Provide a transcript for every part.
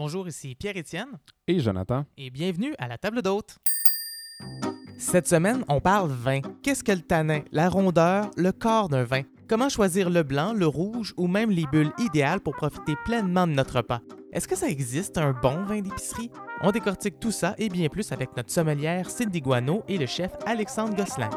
Bonjour, ici Pierre-Étienne Et Jonathan. et bienvenue à la table d'hôte. Cette semaine, on parle vin. Qu'est-ce que le tanin, la rondeur, le corps d'un vin? Comment choisir le blanc, le rouge ou même les bulles idéales pour profiter pleinement de notre repas? Est-ce que ça existe un bon vin d'épicerie? On décortique tout ça et bien plus avec notre sommelière Cindy Guano et le chef Alexandre Gosselin.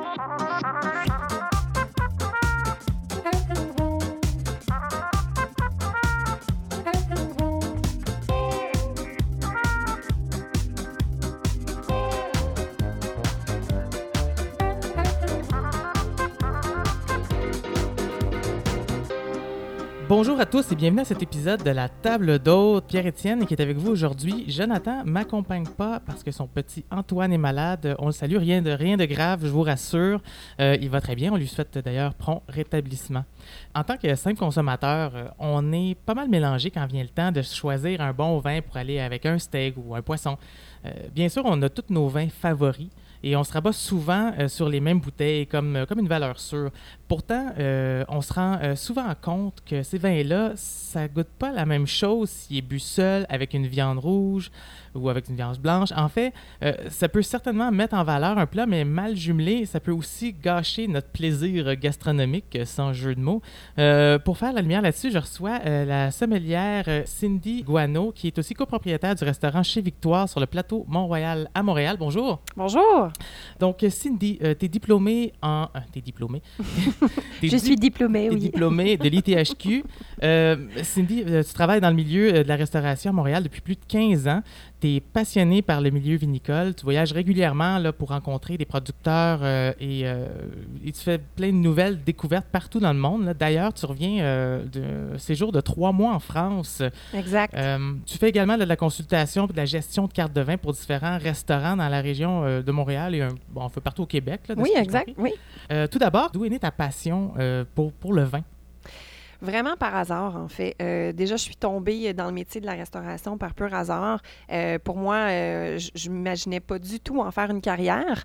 Bonjour à tous et bienvenue à cet épisode de la table d'hôte. Pierre-Étienne qui est avec vous aujourd'hui. Jonathan m'accompagne pas parce que son petit Antoine est malade. On le salue, rien de, rien de grave, je vous rassure. Euh, il va très bien. On lui souhaite d'ailleurs prompt rétablissement. En tant que simple consommateur, euh, on est pas mal mélangé quand vient le temps de choisir un bon vin pour aller avec un steak ou un poisson. Euh, bien sûr, on a tous nos vins favoris et on se rabat souvent euh, sur les mêmes bouteilles comme, euh, comme une valeur sûre. Pourtant, euh, on se rend souvent compte que ces vins-là, ça goûte pas la même chose s'il est bu seul avec une viande rouge ou avec une viande blanche. En fait, euh, ça peut certainement mettre en valeur un plat, mais mal jumelé, ça peut aussi gâcher notre plaisir gastronomique, euh, sans jeu de mots. Euh, pour faire la lumière là-dessus, je reçois euh, la sommelière Cindy Guano, qui est aussi copropriétaire du restaurant Chez Victoire sur le plateau Mont-Royal à Montréal. Bonjour. Bonjour, Donc, Cindy, euh, t'es diplômée en... euh, t'es diplômée? Je di- suis diplômée, oui. diplômée de l'ITHQ. Cindy, tu travailles dans le milieu de la restauration à Montréal depuis plus de 15 ans. Tu es passionnée par le milieu vinicole. Tu voyages régulièrement là, pour rencontrer des producteurs euh, et, euh, et tu fais plein de nouvelles découvertes partout dans le monde. D'ailleurs, tu reviens euh, de séjour de trois mois en France. Exact. Euh, tu fais également de la consultation et de la gestion de cartes de vin pour différents restaurants dans la région de Montréal et un, bon, un peu partout au Québec. là, oui, exact. Oui. Tout d'abord, d'où est née ta passion pour, pour le vin? Vraiment par hasard, en fait. Euh, déjà, je suis tombée dans le métier de la restauration par pur hasard. Euh, pour moi, euh, je- je m'imaginais pas du tout en faire une carrière.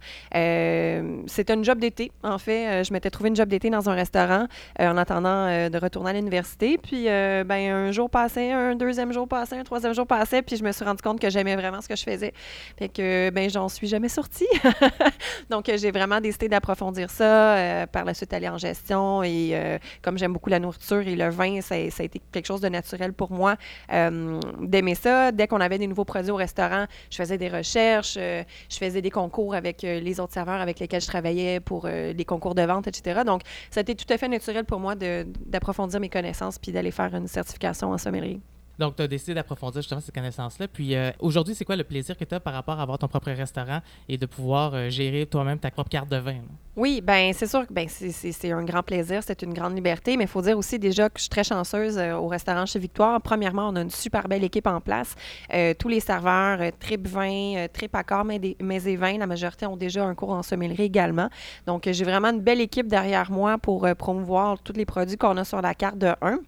C'était une job d'été, en fait. Je m'étais trouvé une job d'été dans un restaurant en attendant de retourner à l'université. Puis, ben, un jour passait, un deuxième jour passait, un troisième jour passait, puis je me suis rendu compte que j'aimais vraiment ce que je faisais. Fait que, ben, j'en suis jamais sortie. Donc, j'ai vraiment décidé d'approfondir ça. par la suite, aller en gestion. Et comme j'aime beaucoup la nourriture et le vin, ça, a été quelque chose de naturel pour moi euh, d'aimer ça. Dès qu'on avait des nouveaux produits au restaurant, je faisais des recherches, euh, je faisais des concours avec euh, les autres serveurs avec lesquels je travaillais pour les concours de vente, etc. Donc, ça a été tout à fait naturel pour moi d'approfondir mes connaissances puis d'aller faire une certification en sommellerie. Donc, tu as décidé d'approfondir justement ces connaissances-là. Puis euh, aujourd'hui, c'est quoi le plaisir que tu as par rapport à avoir ton propre restaurant et de pouvoir euh, gérer toi-même ta propre carte de vin? Oui, ben c'est sûr que ben, c'est- un grand plaisir, c'est une grande liberté, mais il faut dire aussi déjà que je suis très chanceuse euh, au restaurant chez Victoire. Premièrement, on a une super belle équipe en place. Tous les serveurs, trip vin, trip accord, mais et vins, la majorité ont déjà un cours en sommellerie également. Donc, j'ai vraiment une belle équipe derrière moi pour promouvoir tous les produits qu'on a sur la carte de 1.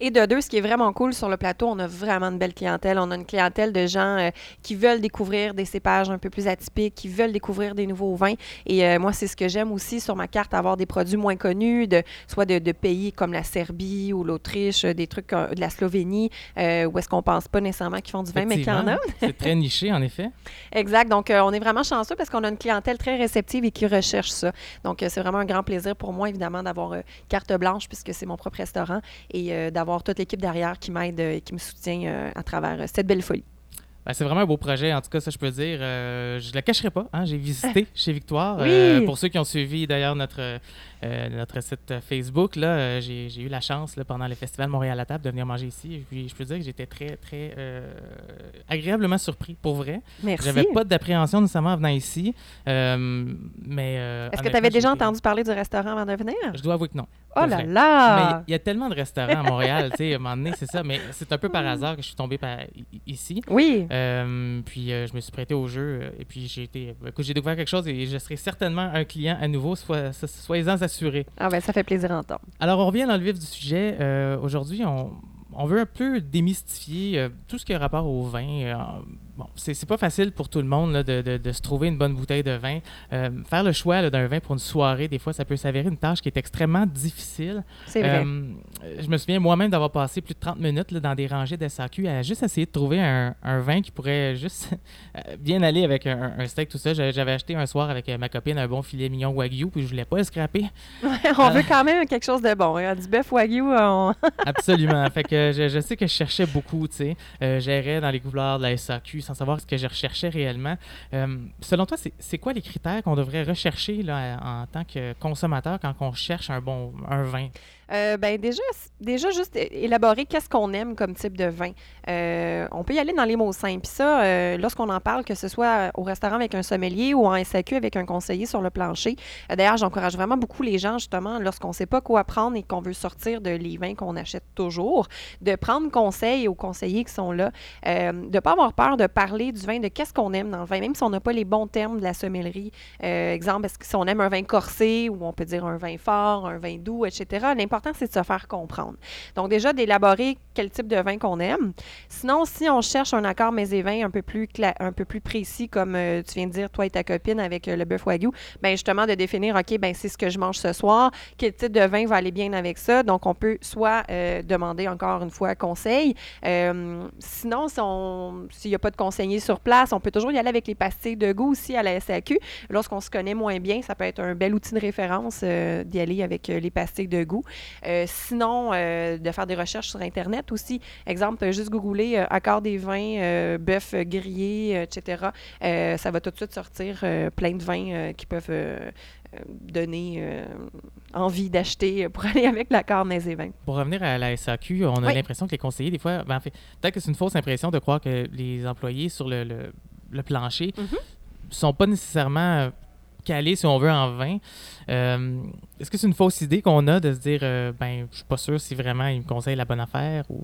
Et de deux, ce qui est vraiment cool sur le plateau, on a vraiment une belle clientèle. On a une clientèle de gens euh, qui veulent découvrir des cépages un peu plus atypiques, qui veulent découvrir des nouveaux vins. Et euh, moi, c'est ce que j'aime aussi sur ma carte, avoir des produits moins connus, de, soit de, de pays comme la Serbie ou l'Autriche, euh, des trucs de la Slovénie, euh, où est-ce qu'on pense pas nécessairement qu'ils font du vin, mais qu'il y en a. C'est très niché, en effet. Exact. Donc, on est vraiment chanceux parce qu'on a une clientèle très réceptive et qui recherche ça. Donc, c'est vraiment un grand plaisir pour moi, évidemment, d'avoir carte blanche puisque c'est mon propre restaurant et euh, d'avoir toute l'équipe derrière qui m'aide euh, et qui me soutient euh, à travers euh, cette belle folie. Ben, c'est vraiment un beau projet, en tout cas, ça je peux dire. Euh, je ne le cacherai pas, hein, j'ai visité chez Victoire. Oui. Euh, pour ceux qui ont suivi d'ailleurs notre, euh, notre site Facebook, là, euh, j'ai, eu la chance là, pendant le festival Montréal à table de venir manger ici. Et puis je peux dire que j'étais très, très euh, agréablement surpris, pour vrai. Merci. J'avais pas d'appréhension nécessairement en venant ici. mais Est-ce que tu avais déjà entendu parler du restaurant avant de venir? Je dois avouer que non. Oh là vrai. Mais là! il y a tellement de restaurants à Montréal, tu sais, à un moment donné, c'est ça. Mais c'est un peu par hasard que je suis tombé par, ici. Oui. Puis je me suis prêté au jeu et puis j'ai été écoute, j'ai découvert quelque chose et je serai certainement un client à nouveau, soit, so- soyez-en assurés. Ah ben ça fait plaisir à entendre. Alors on revient dans le vif du sujet. Euh, Aujourd'hui, on, on veut un peu démystifier euh, tout ce qui a rapport au vin. Euh, bon, c'est pas facile pour tout le monde de, de, se trouver une bonne bouteille de vin. Euh, faire le choix d'un vin pour une soirée, des fois, ça peut s'avérer une tâche qui est extrêmement difficile. C'est vrai. Euh, je me souviens moi-même d'avoir passé plus de 30 minutes dans des rangées d'SAQ à juste essayer de trouver un, un vin qui pourrait juste bien aller avec un, steak, tout ça. J'avais acheté un soir avec ma copine un bon filet mignon Wagyu, puis je voulais pas le scraper. on veut quand même quelque chose de bon. Hein. Du bœuf Wagyu, on... Absolument. Fait que je, je, sais que je cherchais beaucoup, tu sais. J'irais dans les couloirs de la SAQ sans savoir ce que je recherchais réellement. Euh, selon toi, c'est quoi les critères qu'on devrait rechercher là, en tant que consommateur quand on cherche un bon un vin? Euh, ben déjà, déjà, juste élaborer qu'est-ce qu'on aime comme type de vin. Euh, on peut y aller dans les mots simples. Ça, euh, lorsqu'on en parle, que ce soit au restaurant avec un sommelier ou en SAQ avec un conseiller sur le plancher. D'ailleurs, j'encourage vraiment beaucoup les gens, justement, lorsqu'on ne sait pas quoi prendre et qu'on veut sortir de les vins qu'on achète toujours, de prendre conseil aux conseillers qui sont là, de ne pas avoir peur de parler du vin, de qu'est-ce qu'on aime dans le vin, même si on n'a pas les bons termes de la sommellerie. exemple, est-ce que si on aime un vin corsé ou on peut dire un vin fort, un vin doux, etc., l'important, c'est de se faire comprendre. Donc, déjà, d'élaborer quel type de vin qu'on aime. Sinon, si on cherche un accord mets et vin un peu plus, un peu plus précis, comme euh, tu viens de dire, toi et ta copine avec euh, le bœuf wagyu, bien, justement, de définir, OK, ben c'est ce que je mange ce soir, quel type de vin va aller bien avec ça. Donc, on peut soit euh, demander encore une fois conseil. sinon, s'il n'y a pas de conseiller sur place, on peut toujours y aller avec les pastilles de goût aussi à la SAQ. Lorsqu'on se connaît moins bien, ça peut être un bel outil de référence d'y aller avec les pastilles de goût. Euh, sinon, euh, de faire des recherches sur Internet aussi. Exemple, juste googler euh, accord des vins, bœuf grillé, etc. ça va tout de suite sortir plein de vins qui peuvent donner envie d'acheter pour aller avec l'accord mais et vins. Pour revenir à la SAQ, on a l'impression que les conseillers, des fois, ben, en fait, peut-être que c'est une fausse impression de croire que les employés sur le, le, plancher ne mm-hmm. sont pas nécessairement calés, si on veut, en vin. Euh, est-ce que c'est une fausse idée qu'on a de se dire, euh, ben, je suis pas sûr si vraiment il me conseille la bonne affaire ou?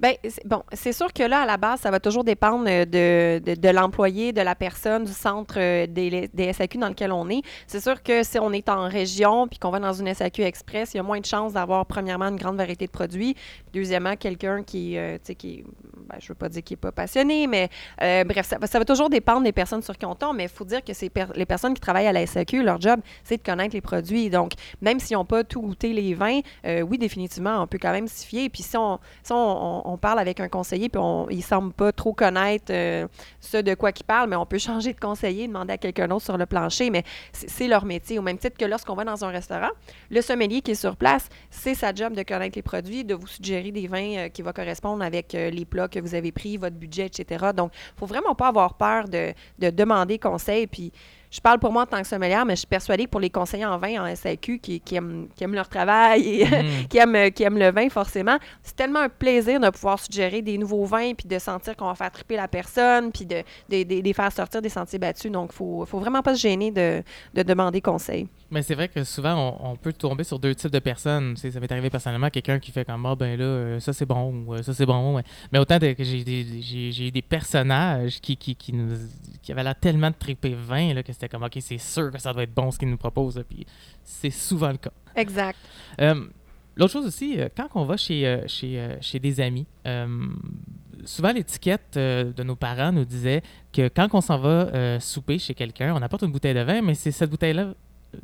Bien, bon, c'est sûr que là, à la base, ça va toujours dépendre euh, de, de, l'employé, de la personne, du centre des, des, SAQ dans lequel on est. C'est sûr que si on est en région puis qu'on va dans une SAQ Express, il y a moins de chances d'avoir, premièrement, une grande variété de produits. deuxièmement, quelqu'un qui, tu sais, qui, ben, je veux pas dire qu'il est pas passionné, mais bref, ça, ça, va toujours dépendre des personnes sur qui on tombe, mais il faut dire que c'est les personnes qui travaillent à la SAQ, leur job, c'est de connaître les produits. Donc, même s'ils n'ont pas tout goûté les vins, euh, oui, définitivement, on peut quand même s'y fier. Puis si on, on, parle avec un conseiller, puis on, il ne semble pas trop connaître euh, ce de quoi il parle, mais on peut changer de conseiller, demander à quelqu'un d'autre sur le plancher. Mais c'est leur métier. Au même titre que lorsqu'on va dans un restaurant, le sommelier qui est sur place, c'est sa job de connaître les produits, de vous suggérer des vins euh, qui vont correspondre avec les plats que vous avez pris, votre budget, etc. Donc, il ne faut vraiment pas avoir peur de, de demander conseil. Puis, je parle pour moi en tant que sommelière, mais je suis persuadée que pour les conseillers en vin en SAQ qui, qui, aiment, qui aiment, leur travail et mm. qui, aiment, qui aiment le vin, forcément, c'est tellement un plaisir de pouvoir suggérer des nouveaux vins puis de sentir qu'on va faire triper la personne puis de, de, de, faire sortir des sentiers battus. Donc, il faut, faut vraiment pas se gêner de, de demander conseil. Mais c'est vrai que souvent, on, peut tomber sur deux types de personnes. ça m'est arrivé personnellement, quelqu'un qui fait comme, ah ben là, euh, ça c'est bon, ou euh, ça c'est bon. Mais autant que j'ai des, des personnages qui, qui, qui, nous, qui avaient l'air tellement de triper vin là, que c'était comme, OK, c'est sûr que ça doit être bon ce qu'ils nous proposent. Puis c'est souvent le cas. Exact. Euh, l'autre chose aussi, quand on va chez, chez, chez des amis, souvent l'étiquette de nos parents nous disait que quand on s'en va souper chez quelqu'un, on apporte une bouteille de vin, mais c'est cette bouteille-là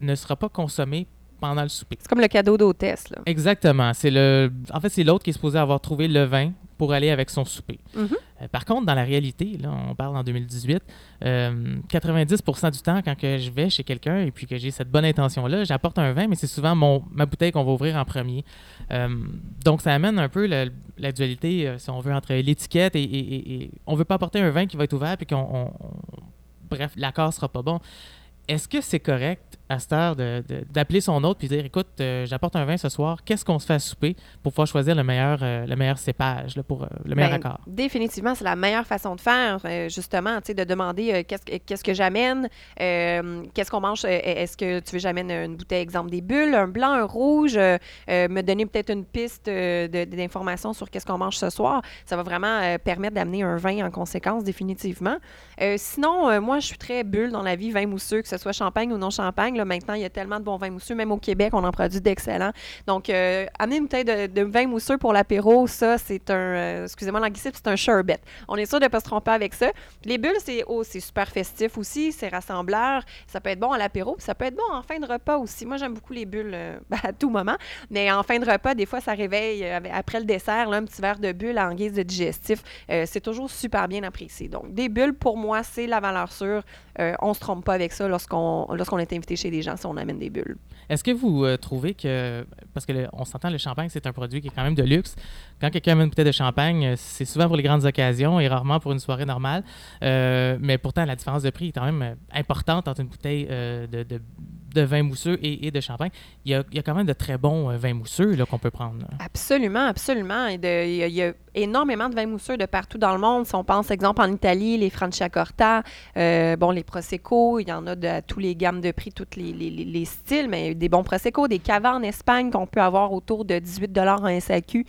ne sera pas consommé pendant le souper. C'est comme le cadeau d'hôtesse. Là. Exactement. C'est le, en fait, c'est l'autre qui est supposé avoir trouvé le vin pour aller avec son souper. Mm-hmm. Euh, par contre, dans la réalité, là, on parle en 2018, 90% euh, du temps, quand que je vais chez quelqu'un et puis que j'ai cette bonne intention-là, j'apporte un vin, mais c'est souvent mon, ma bouteille qu'on va ouvrir en premier. Euh, donc, ça amène un peu la, dualité, si on veut, entre l'étiquette et, et, on veut pas apporter un vin qui va être ouvert puis qu'on... bref, l'accord sera pas bon. Est-ce que c'est correct? À cette heure d'appeler son autre puis dire écoute, euh, j'apporte un vin ce soir, qu'est-ce qu'on se fait à souper pour pouvoir choisir le meilleur, euh, le meilleur cépage là, pour euh, le meilleur ben, accord? Définitivement, c'est la meilleure façon de faire, justement, de demander qu'est-ce que j'amène, qu'est-ce qu'on mange, est-ce que tu veux j'amène une bouteille, exemple des bulles, un blanc, un rouge, me donner peut-être une piste d'information sur qu'est-ce qu'on mange ce soir. Ça va vraiment permettre d'amener un vin en conséquence, définitivement. sinon, moi, je suis très bulle dans la vie, vin mousseux, que ce soit champagne ou non champagne Maintenant, il y a tellement de bons vins mousseux. Même au Québec, on en produit d'excellents. Donc, euh, amener une bouteille de, vin mousseux pour l'apéro, ça, c'est un, euh, excusez-moi l'anglicisme, c'est un sherbet. On est sûr de ne pas se tromper avec ça. Les bulles, c'est oh, super festif aussi, c'est rassembleur. Ça peut être bon à l'apéro, puis ça peut être bon en fin de repas aussi. Moi, j'aime beaucoup les bulles euh, à tout moment. Mais en fin de repas, des fois, ça réveille, euh, après le dessert, là, un petit verre de bulles en guise de digestif. C'est toujours super bien apprécié. Donc, des bulles, pour moi, c'est la valeur sûre. Euh, on se trompe pas avec ça lorsqu'on lorsqu'on est invité chez des gens si on amène des bulles. Est-ce que vous euh, trouvez que, parce que le- on s'entend, le champagne, c'est un produit qui est quand même de luxe. Quand quelqu'un amène une bouteille de champagne, euh, c'est souvent pour les grandes occasions et rarement pour une soirée normale. Euh, mais pourtant, la différence de prix est quand même importante entre une bouteille de, de- de vin mousseux et, et de champagne. Il y, a, il y a quand même de très bons vins mousseux qu'on peut prendre. là. Absolument, absolument. Et de- Il y, a- il y a énormément de vins mousseux de partout dans le monde. Si on pense, exemple, en Italie, les Franciacorta, euh, bon, les Prosecco, il y en a de à tous les gammes de prix, tous les, les- les- les styles, mais des bons Prosecco, des cavas en Espagne qu'on peut avoir autour de 18 en SAQ.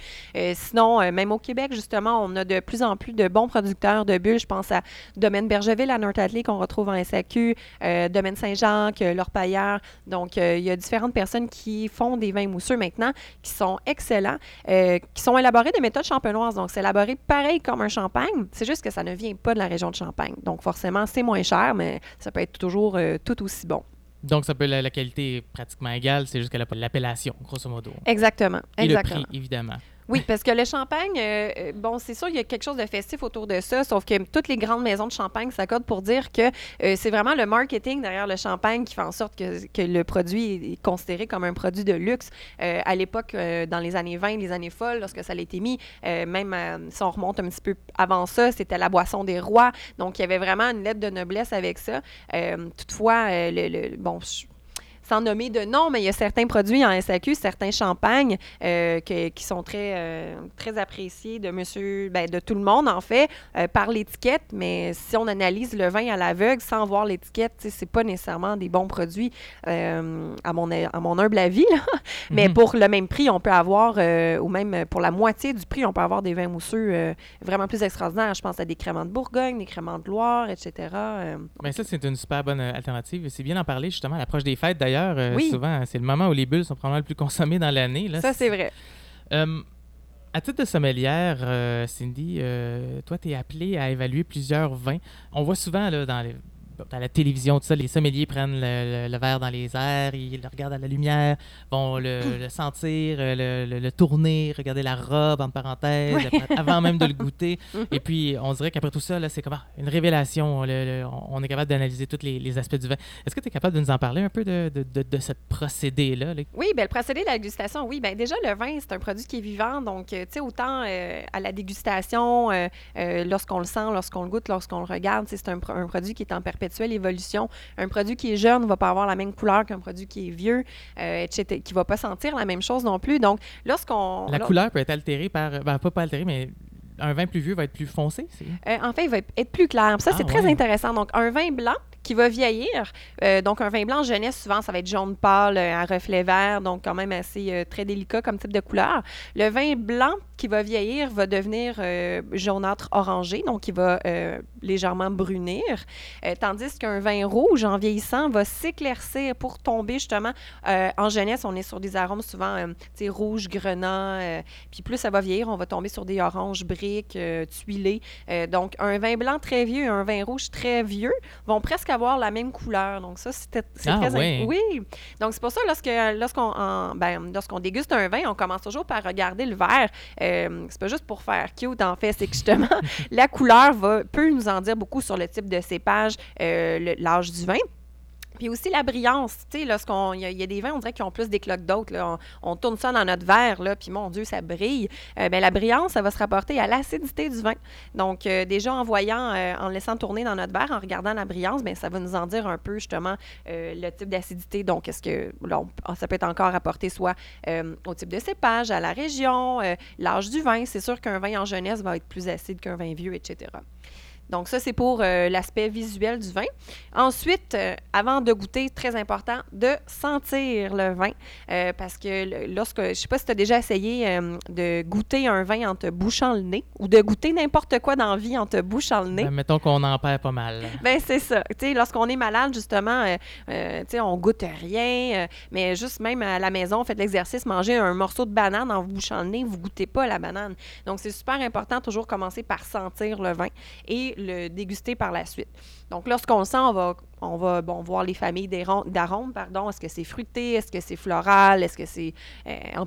Sinon, euh, même au Québec, justement, on a de plus en plus de bons producteurs de bulles. Je pense à Domaine Bergeville à North-Atlee qu'on retrouve en SAQ, euh, Domaine Saint-Jacques, euh, L'Orpailleur. Donc, il y a différentes personnes qui font des vins mousseux maintenant qui sont excellents, qui sont élaborés de méthode champenoise. Donc, c'est élaboré pareil comme un champagne. C'est juste que ça ne vient pas de la région de Champagne. Donc, forcément, c'est moins cher, mais ça peut être toujours euh, tout aussi bon. Donc, ça peut, la, la qualité est pratiquement égale, c'est juste pas l'appellation, grosso modo. Exactement. Et exactement. le prix, évidemment. Oui, parce que le champagne, euh, euh, bon, c'est sûr, il y a quelque chose de festif autour de ça, sauf que toutes les grandes maisons de champagne s'accordent pour dire que euh, c'est vraiment le marketing derrière le champagne qui fait en sorte que, le produit est- considéré comme un produit de luxe. À l'époque, dans les années 20, les années folles, lorsque ça a été mis, même si on remonte un petit peu avant ça, c'était la boisson des rois. Donc, il y avait vraiment une lettre de noblesse avec ça. Toutefois, le, le- bon, je- sans nommer de nom, mais il y a certains produits en SAQ, certains champagnes euh, que- qui sont très, euh, très appréciés de monsieur, ben, de tout le monde, en fait, euh, par l'étiquette. Mais si on analyse le vin à l'aveugle sans voir l'étiquette, c'est pas nécessairement des bons produits, à, mon, à mon humble avis. là. Mais Mhm. pour le même prix, on peut avoir, ou même pour la moitié du prix, on peut avoir des vins mousseux vraiment plus extraordinaires. Je pense à des créments de Bourgogne, des créments de Loire, etc. euh, Ben ça, c'est une super bonne alternative. C'est bien d'en parler justement à l'approche des fêtes d'ailleurs. Euh, Oui. Souvent, c'est le moment où les bulles sont probablement le plus consommées dans l'année. là. ça, c'est vrai. Euh, à titre de sommelière, euh, Cindy, euh, toi, tu es appelée à évaluer plusieurs vins. On voit souvent là, dans, les- dans la télévision, tout ça, les sommeliers prennent le, le- le verre dans les airs, ils le regardent à la lumière, vont le, le sentir, euh, le, tourner, regarder la robe, entre parenthèses, après- avant même de le goûter. Et puis, on dirait qu'après tout ça, c'est comme ah, une révélation. On est capable d'analyser tous les, les aspects du vin. Est-ce que tu es capable de nous en parler un peu de, de, de, de ce procédé-là? là? Oui, ben, le procédé de la dégustation, oui. Ben, déjà, le vin, c'est un produit qui est vivant. Donc, euh, tu sais, autant euh, à la dégustation, euh, euh, lorsqu'on le sent, lorsqu'on le goûte, lorsqu'on le regarde, c'est un, un produit qui est en perpétuelle évolution. Un produit qui est jeune ne va pas avoir la même couleur qu'un produit qui est vieux, euh, etc., qui ne va pas sentir la même chose non plus. Donc, lorsqu'on... La couleur peut être altérée par. Ben, pas, pas altérée, mais un vin plus vieux va être plus foncé. Euh, en fait, il va être plus clair. Ça, Ah, c'est très ouais. intéressant. Donc, un vin blanc qui va vieillir. euh, donc, un vin blanc jeunesse, souvent, ça va être jaune pâle, euh, à reflet vert, donc quand même assez euh, très délicat comme type de couleur. Le vin blanc qui va vieillir va devenir jaunâtre orangé, donc il va légèrement brunir. Euh, tandis qu'un vin rouge, en vieillissant, va s'éclaircir pour tomber justement euh, en jeunesse. On est sur des arômes souvent euh, tu sais, rouge, grenat. euh, puis plus ça va vieillir, on va tomber sur des oranges briques, euh, tuilés. Euh, donc, un vin blanc très vieux et un vin rouge très vieux vont presque avoir la même couleur. Donc, ça, c'est Ah, très... ouais. Oui. Donc, c'est pour ça, lorsqu'on ben, lorsqu'on déguste un vin, on commence toujours par regarder le verre. C'est pas juste pour faire cute, en fait. C'est que justement, la couleur va, peut nous en dire beaucoup sur le type de cépage, euh, l'âge du vin. Puis aussi la brillance, tu sais, lorsqu'on il y, a- des vins, on dirait qu'ils ont plus d'éclat que d'autres. On, tourne ça dans notre verre, là, puis mon Dieu, ça brille. Euh, ben, la brillance, ça va se rapporter à l'acidité du vin. Donc, euh, déjà en voyant, euh, en laissant tourner dans notre verre, en regardant la brillance, ben, ça va nous en dire un peu justement euh, le type d'acidité. Donc, est-ce que là, on- ça peut être encore rapporté soit euh, au type de cépage, à la région, l'âge du vin. C'est sûr qu'un vin en jeunesse va être plus acide qu'un vin vieux, etc. Donc ça, c'est pour euh, l'aspect visuel du vin. Ensuite, euh, avant de goûter, très important, de sentir le vin. Euh, parce que lorsque, je sais pas si tu as déjà essayé de goûter un vin en te bouchant le nez ou de goûter n'importe quoi dans la vie en te bouchant le nez. Ben, mettons qu'on en perd pas mal. Ben c'est ça. Lorsqu'on est malade, justement, on goûte rien. mais juste même à la maison, faites l'exercice, mangez un morceau de banane en vous bouchant le nez, vous goûtez pas la banane. Donc c'est super important toujours commencer par sentir le vin et le déguster par la suite. Donc, lorsqu'on le sent, on va, on va bon, voir les familles d'arômes, pardon. Est-ce que c'est fruité? Est-ce que c'est floral? Est-ce que c'est euh,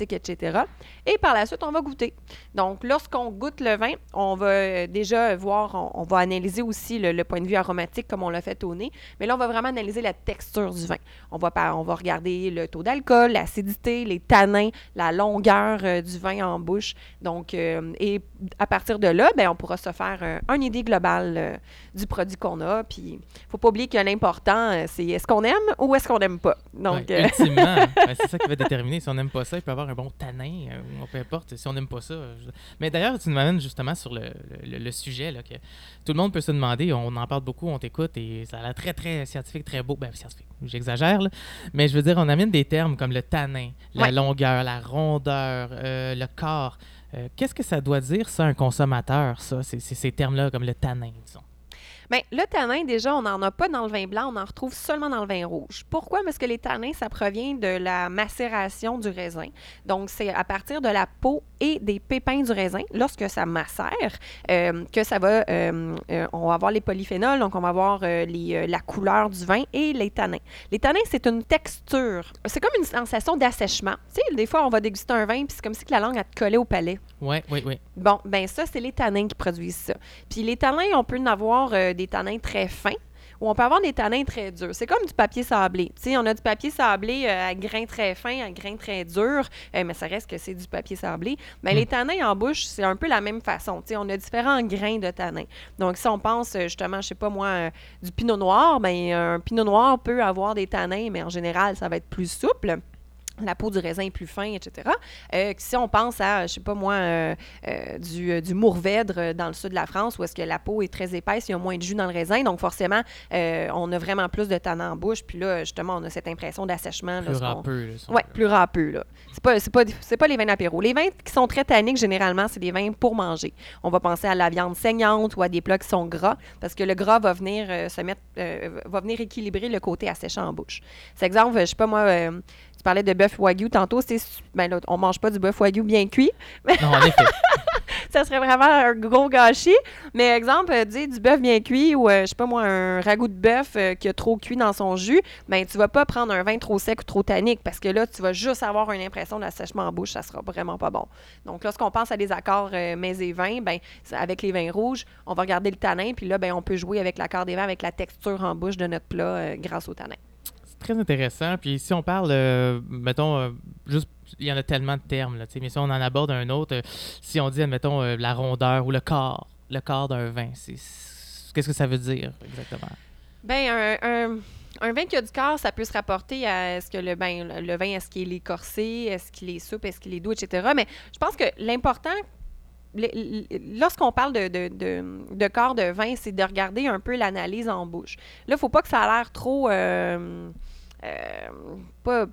etc. Et par la suite, on va goûter. Donc, lorsqu'on goûte le vin, on va euh, déjà voir, on, va analyser aussi le, point de vue aromatique comme on l'a fait au nez. Mais là, on va vraiment analyser la texture du vin. On va, on va regarder le taux d'alcool, l'acidité, les tanins, la longueur euh, du vin en bouche. Donc, et à partir de là, ben, on pourra se faire une idée globale du produit qu'on a. Puis, faut pas oublier que l'important, euh, c'est est-ce qu'on aime ou est-ce qu'on n'aime pas? Donc, euh, ultimement, ben, c'est ça qui va déterminer. Si on n'aime pas ça, il peut avoir un bon tanin, euh, peu importe. Si on n'aime pas ça. Mais d'ailleurs, tu nous amènes justement sur le, le, sujet là, que tout le monde peut se demander. On en parle beaucoup, on t'écoute et ça a l'air très, très scientifique, très beau. Ben, scientifique, j'exagère, mais je veux dire, on amène des termes comme le tanin, la longueur, la rondeur, le corps. Qu'est-ce que ça doit dire, ça, un consommateur, ça, ces termes-là, comme le tanin, disons? Bien, le tanin, déjà, on n'en a pas dans le vin blanc, on en retrouve seulement dans le vin rouge. Pourquoi? Parce que les tanins, ça provient de la macération du raisin. Donc, c'est à partir de la peau et des pépins du raisin, lorsque ça macère, euh, que ça va, euh, euh, on va avoir les polyphénols, donc on va avoir les, la couleur du vin et les tanins. Les tanins, c'est une texture. C'est comme une sensation d'assèchement. Tu sais, des fois, on va déguster un vin, puis c'est comme si la langue a te collé au palais. Oui, oui, oui. Bon, ben ça, c'est les tanins qui produisent ça. Puis les tanins, on peut en avoir des des tanins très fins ou on peut avoir des tanins très durs. C'est comme du papier sablé. Sais, on a du papier sablé euh, à grains très fins, à grains très durs, euh, mais ça reste que c'est du papier sablé. Mais les hmm. tanins en bouche, c'est un peu la même façon. Sais, on a différents grains de tanins. Donc, si on pense euh, justement, je sais pas moi, du pinot noir, ben un pinot noir peut avoir des tanins, mais en général, ça va être plus souple la peau du raisin est plus fin, etc. Euh, si on pense à, je sais pas moi, euh, euh, du, du, Mourvèdre dans le sud de la France, où est-ce que la peau est très épaisse, il y a moins de jus dans le raisin, donc forcément, on a vraiment plus de tanin en bouche, puis là, justement, on a cette impression d'assèchement. Plus râpeux. Oui, plus râpeux, là. C'est pas, pas, pas les vins d'apéro. Les vins qui sont très tanniques, généralement, c'est des vins pour manger. On va penser à la viande saignante ou à des plats qui sont gras, parce que le gras va venir se mettre, va venir équilibrer le côté asséchant en bouche. C'est exemple, je sais pas moi, tu parlais de bœuf wagyu tantôt. C'est, ben là, on mange pas du bœuf wagyu bien cuit. Non, en effet. ça serait vraiment un gros gâchis. Mais exemple, euh, dis du bœuf bien cuit ou, euh, je sais pas moi, un ragoût de bœuf euh, qui a trop cuit dans son jus, ben tu vas pas prendre un vin trop sec ou trop tannique parce que là, tu vas juste avoir une impression d'assèchement en bouche. Ça sera vraiment pas bon. Donc, lorsqu'on pense à des accords mets et vins, ben avec les vins rouges, on va regarder le tanin. Puis là, ben on peut jouer avec l'accord des vins, avec la texture en bouche de notre plat grâce au tanin très intéressant. Puis si on parle, euh, mettons, euh, juste, il y en a tellement de termes, là, mais si on en aborde un autre, euh, si on dit, admettons, la rondeur ou le corps, le corps d'un vin, qu'est-ce que ça veut dire exactement? Bien, un, un, vin qui a du corps, ça peut se rapporter à est-ce que le, ben, le vin, est-ce qu'il est corsé, est-ce qu'il est souple, est-ce qu'il est doux, etc. Mais je pense que l'important lorsqu'on parle de, de, de, corps de vin, c'est de regarder un peu l'analyse en bouche. Là, il ne faut pas que ça a l'air trop. Euh, euh,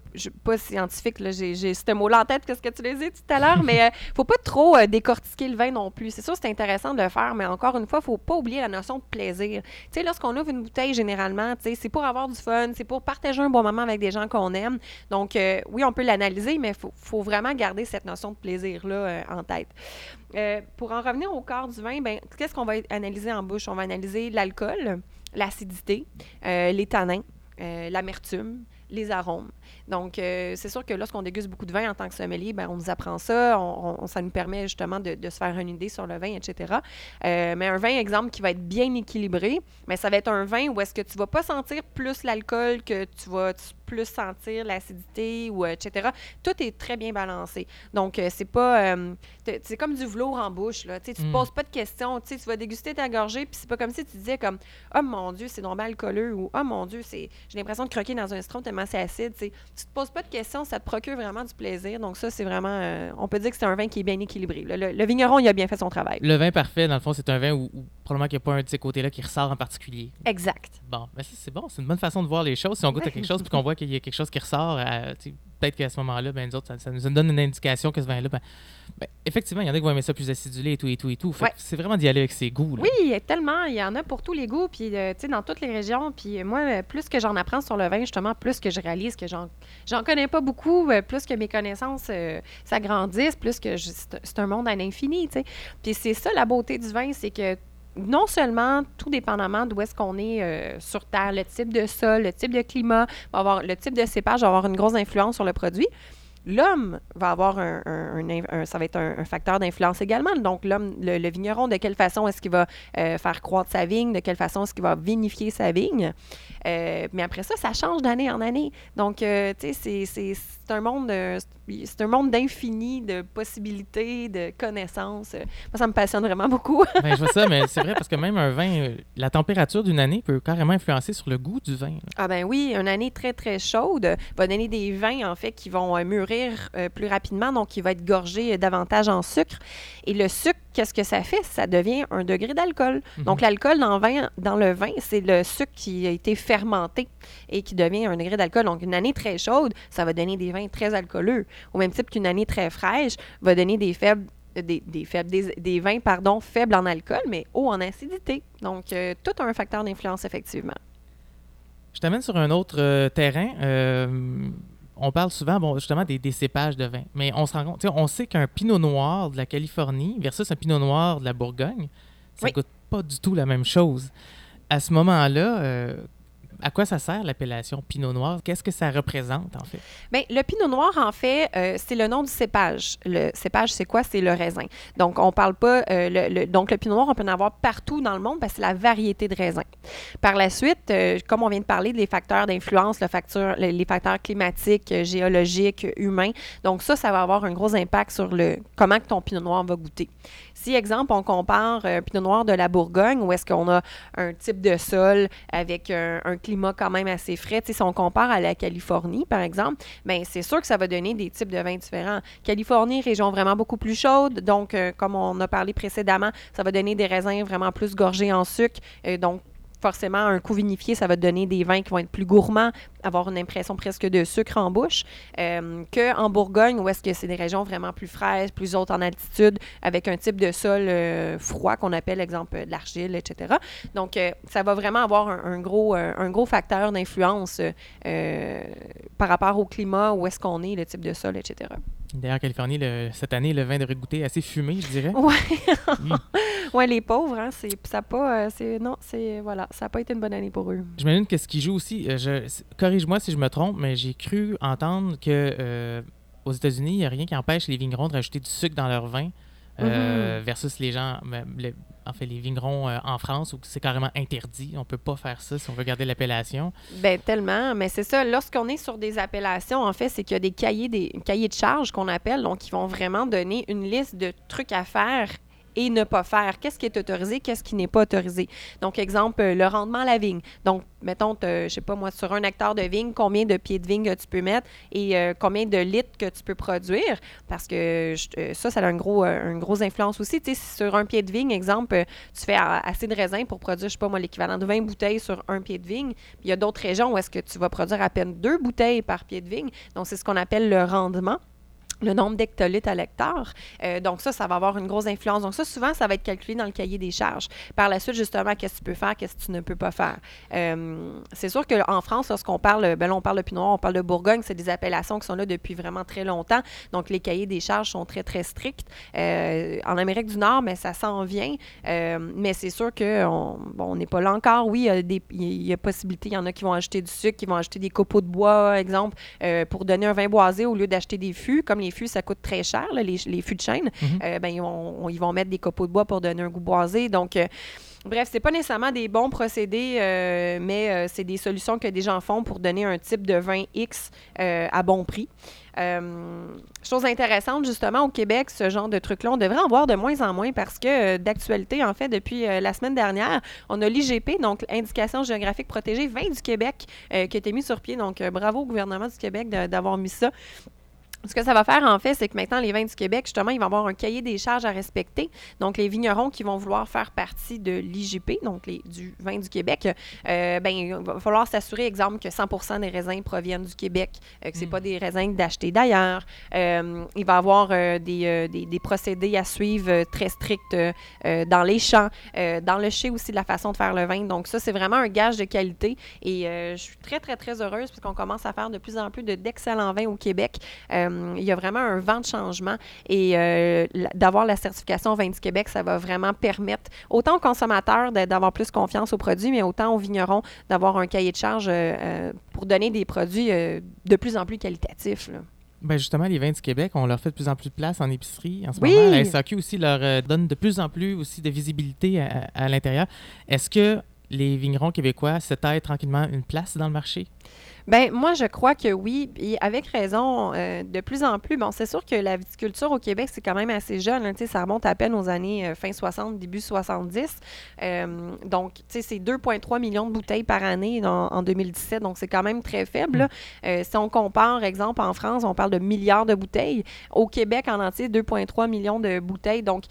pas, scientifique, j'ai, ce mot-là en tête, qu'est-ce que tu l'as dit tout à l'heure, mais euh, faut pas trop euh, décortiquer le vin non plus. C'est sûr, c'est intéressant de le faire, mais encore une fois, faut pas oublier la notion de plaisir. Tu sais, lorsqu'on ouvre une bouteille, généralement, tu sais, c'est pour avoir du fun, c'est pour partager un bon moment avec des gens qu'on aime. Donc, oui, on peut l'analyser, mais faut, faut, vraiment garder cette notion de plaisir-là en tête. pour en revenir au corps du vin, ben, qu'est-ce qu'on va analyser en bouche? On va analyser l'alcool, l'acidité, les tanins, euh, l'amertume, les arômes. Donc, euh, c'est sûr que lorsqu'on déguste beaucoup de vin en tant que sommelier, ben, on nous apprend ça, on, ça nous permet justement de, se faire une idée sur le vin, etc. Euh, mais un vin, exemple, qui va être bien équilibré, mais ça va être un vin où est-ce que tu vas pas sentir plus l'alcool que tu vas plus sentir l'acidité ou etc. Tout est très bien balancé. Donc, c'est pas... c'est comme du velours en bouche, là. Tu ne te mm. poses pas de questions. Tu vas déguster ta gorgée, puis c'est pas comme si tu disais comme « Oh mon Dieu, c'est normal alcooleux » ou « Oh mon Dieu, c'est j'ai l'impression de croquer dans un citron tellement c'est acide. Tu te poses pas de questions, ça te procure vraiment du plaisir. Donc ça, c'est vraiment... Euh, on peut dire que c'est un vin qui est bien équilibré. Le, vigneron, il a bien fait son travail. Le vin parfait, dans le fond, c'est un vin où, probablement qu'il n'y a pas un de ces côtés-là qui ressort en particulier. Exact. Bon, mais ça, c'est bon. C'est une bonne façon de voir les choses. Si on goûte à quelque chose puis qu'on voit qu'il y a quelque chose qui ressort, euh, peut-être qu'à ce moment-là, ben, nous autres, ça, ça nous donne une indication que ce vin-là, ben, ben, effectivement, il y en a qui vont aimer ça plus acidulé et tout et tout et tout. Ouais. c'est vraiment d'y aller avec ses goûts. là. Oui, tellement. Il y en a pour tous les goûts, puis euh, tu sais, dans toutes les régions. Puis euh, moi, plus que j'en apprends sur le vin, justement, plus que je réalise que j'en, j'en connais pas beaucoup, plus que mes connaissances euh, s'agrandissent, plus que c'est un monde à l'infini, tu sais. Puis c'est ça la beauté du vin, c'est que non seulement, tout dépendamment d'où est-ce qu'on est euh, sur Terre, le type de sol, le type de climat, va avoir, le type de cépage va avoir une grosse influence sur le produit. L'homme va avoir un, un- ça va être un, facteur d'influence également. Donc, l'homme, le, le vigneron, de quelle façon est-ce qu'il va euh, faire croître sa vigne, de quelle façon est-ce qu'il va vinifier sa vigne? Euh, mais après ça, ça change d'année en année. Donc, euh, tu sais, c'est- un monde, c'est un monde d'infini, de possibilités, de connaissances. Moi, ça me passionne vraiment beaucoup. Ben, je vois ça, mais c'est vrai parce que même un vin, la température d'une année peut carrément influencer sur le goût du vin. là. Ah ben oui, une année très, très chaude va donner des vins, en fait, qui vont euh, mûrir euh, plus rapidement, donc qui va être gorgé euh, davantage en sucre. Et le sucre, qu'est-ce que ça fait? Ça devient un degré d'alcool. Mhm. Donc, l'alcool dans, le vin- dans le vin, c'est le sucre qui a été fermenté et qui devient un degré d'alcool. Donc, une année très chaude, ça va donner des vins très alcooleux. Au même type qu'une année très fraîche va donner des faibles euh, des, des faibles, des, des vins pardon, faibles en alcool, mais hauts en acidité. Donc, euh, tout un facteur d'influence, effectivement. Je t'amène sur un autre euh, terrain. Euh, on parle souvent, bon, justement, des, des cépages de vin. Mais on se rend compte, on sait qu'un pinot noir de la Californie versus un pinot noir de la Bourgogne, ça Oui. goûte pas du tout la même chose. À ce moment-là, euh, à quoi ça sert l'appellation pinot noir? Qu'est-ce que ça représente, en fait? Bien, le pinot noir, en fait, euh, c'est le nom du cépage. Le cépage, c'est quoi? C'est le raisin. Donc, on parle pas. euh, le, le- donc, le pinot noir, on peut en avoir partout dans le monde parce que c'est la variété de raisin. Par la suite, euh, comme on vient de parler des facteurs d'influence, les facteurs climatiques, géologiques, humains. Donc, ça, ça va avoir un gros impact sur le comment que ton pinot noir va goûter. Si, exemple, on compare euh, un pinot noir de la Bourgogne, où est-ce qu'on a un type de sol avec un, climat quand même assez frais, si on compare à la Californie, par exemple, bien, c'est sûr que ça va donner des types de vins différents. Californie, région vraiment beaucoup plus chaude, donc, euh, comme on a parlé précédemment, ça va donner des raisins vraiment plus gorgés en sucre, euh, donc, forcément, un coup vinifié, ça va donner des vins qui vont être plus gourmands, avoir une impression presque de sucre en bouche, euh, qu'en Bourgogne, où est-ce que c'est des régions vraiment plus fraîches, plus hautes en altitude, avec un type de sol euh, froid qu'on appelle, exemple, de l'argile, etc. Donc, euh, ça va vraiment avoir un, un gros, euh, un gros facteur d'influence par rapport au climat, où est-ce qu'on est, le type de sol, etc. D'ailleurs, Californie, le- cette année, le vin devrait goûter assez fumé, je dirais. Ouais. Mm. ouais, les pauvres, hein, c'est, ça pas, c'est, non, c'est, voilà, ça n'a pas été une bonne année pour eux. J'imagine que ce qui joue aussi, je, corrige-moi si je me trompe, mais j'ai cru entendre que euh, aux États-Unis, il n'y a rien qui empêche les vignerons de rajouter du sucre dans leur vin euh, versus les gens, le- en fait, les vignerons euh, en France où c'est carrément interdit. On peut pas faire ça si on veut garder l'appellation. Ben tellement, mais c'est ça. Lorsqu'on est sur des appellations, en fait, c'est qu'il y a des cahiers, des cahiers de charges qu'on appelle, donc qui vont vraiment donner une liste de trucs à faire et ne pas faire. Qu'est-ce qui est autorisé, qu'est-ce qui n'est pas autorisé? Donc, exemple, euh, le rendement à la vigne. Donc, mettons, je sais pas moi, sur un hectare de vigne, combien de pieds de vigne tu peux mettre et euh, combien de litres que tu peux produire? Parce que euh, ça, ça a un gros, une grosse influence aussi. Tu sais, sur un pied de vigne, exemple, tu fais assez de raisin pour produire, je sais pas moi, l'équivalent de 20 bouteilles sur un pied de vigne. Il y a d'autres régions où est-ce que tu vas produire à peine deux bouteilles par pied de vigne. Donc, c'est ce qu'on appelle le rendement le nombre d'hectolitres à l'hectare. Euh, donc ça, ça va avoir une grosse influence. Donc ça, souvent, ça va être calculé dans le cahier des charges. Par la suite, justement, qu'est-ce que tu peux faire, qu'est-ce que tu ne peux pas faire? Euh, c'est sûr qu'en France, lorsqu'on parle, ben là, on parle de Pinot on parle de Bourgogne, c'est des appellations qui sont là depuis vraiment très longtemps. Donc les cahiers des charges sont très, très stricts. Euh, en Amérique du Nord, mais ça s'en vient. Mais c'est sûr qu'on bon, on n'est pas là encore. Oui, il y, a y a possibilité, il y en a qui vont acheter du sucre, qui vont acheter des copeaux de bois, exemple, pour donner un vin boisé au lieu d'acheter des fûts. Comme les fûts, ça coûte très cher, là, les, les fûts de chêne. Mhm. Euh, ben, ils, vont, ils vont mettre des copeaux de bois pour donner un goût boisé. Donc, euh, bref, c'est pas nécessairement des bons procédés, euh, mais euh, c'est des solutions que des gens font pour donner un type de vin X euh, à bon prix. Chose intéressante, justement, au Québec, ce genre de truc-là, on devrait en voir de moins en moins parce que, d'actualité, en fait, depuis la semaine dernière, on a l'IGP, donc Indication géographique protégée, vin du Québec, qui a été mis sur pied. Donc, bravo au gouvernement du Québec d'avoir mis ça. Ce que ça va faire, en fait, c'est que maintenant, les vins du Québec, justement, ils vont avoir un cahier des charges à respecter. Donc, les vignerons qui vont vouloir faire partie de l'IGP, donc les, du vin du Québec, euh, ben, il va falloir s'assurer, exemple, que 100% des raisins proviennent du Québec, euh, que ce n'est pas des raisins d'acheter d'ailleurs. Euh, il va y avoir des, des, des procédés à suivre très stricts dans les champs, dans le chai aussi, de la façon de faire le vin. Donc, ça, c'est vraiment un gage de qualité. Et je suis très, très, très heureuse parce qu'on commence à faire de plus en plus de- d'excellents vins au Québec. Euh, il y a vraiment un vent de changement et euh, d'avoir la certification Vin du Québec, ça va vraiment permettre autant aux consommateurs d'avoir plus confiance aux produits, mais autant aux vignerons d'avoir un cahier de charge euh, pour donner des produits de plus en plus qualitatifs. là. Ben justement, les vins du Québec, on leur fait de plus en plus de place en épicerie. En ce Oui! moment, la SAQ aussi leur donne de plus en plus aussi de visibilité à, à l'intérieur. Est-ce que les vignerons québécois se taillent tranquillement une place dans le marché? Ben moi, je crois que oui, et avec raison, euh, de plus en plus. Bon, c'est sûr que la viticulture au Québec, c'est quand même assez jeune. hein, tu sais, ça remonte à peine aux années euh, fin 60, début 70. Euh, donc, tu sais, c'est 2,3 millions de bouteilles par année dans- en 2017. Donc, c'est quand même très faible. là. Euh, si on compare, exemple, en France, on parle de milliards de bouteilles. Au Québec, en entier, 2,3 millions de bouteilles. Donc,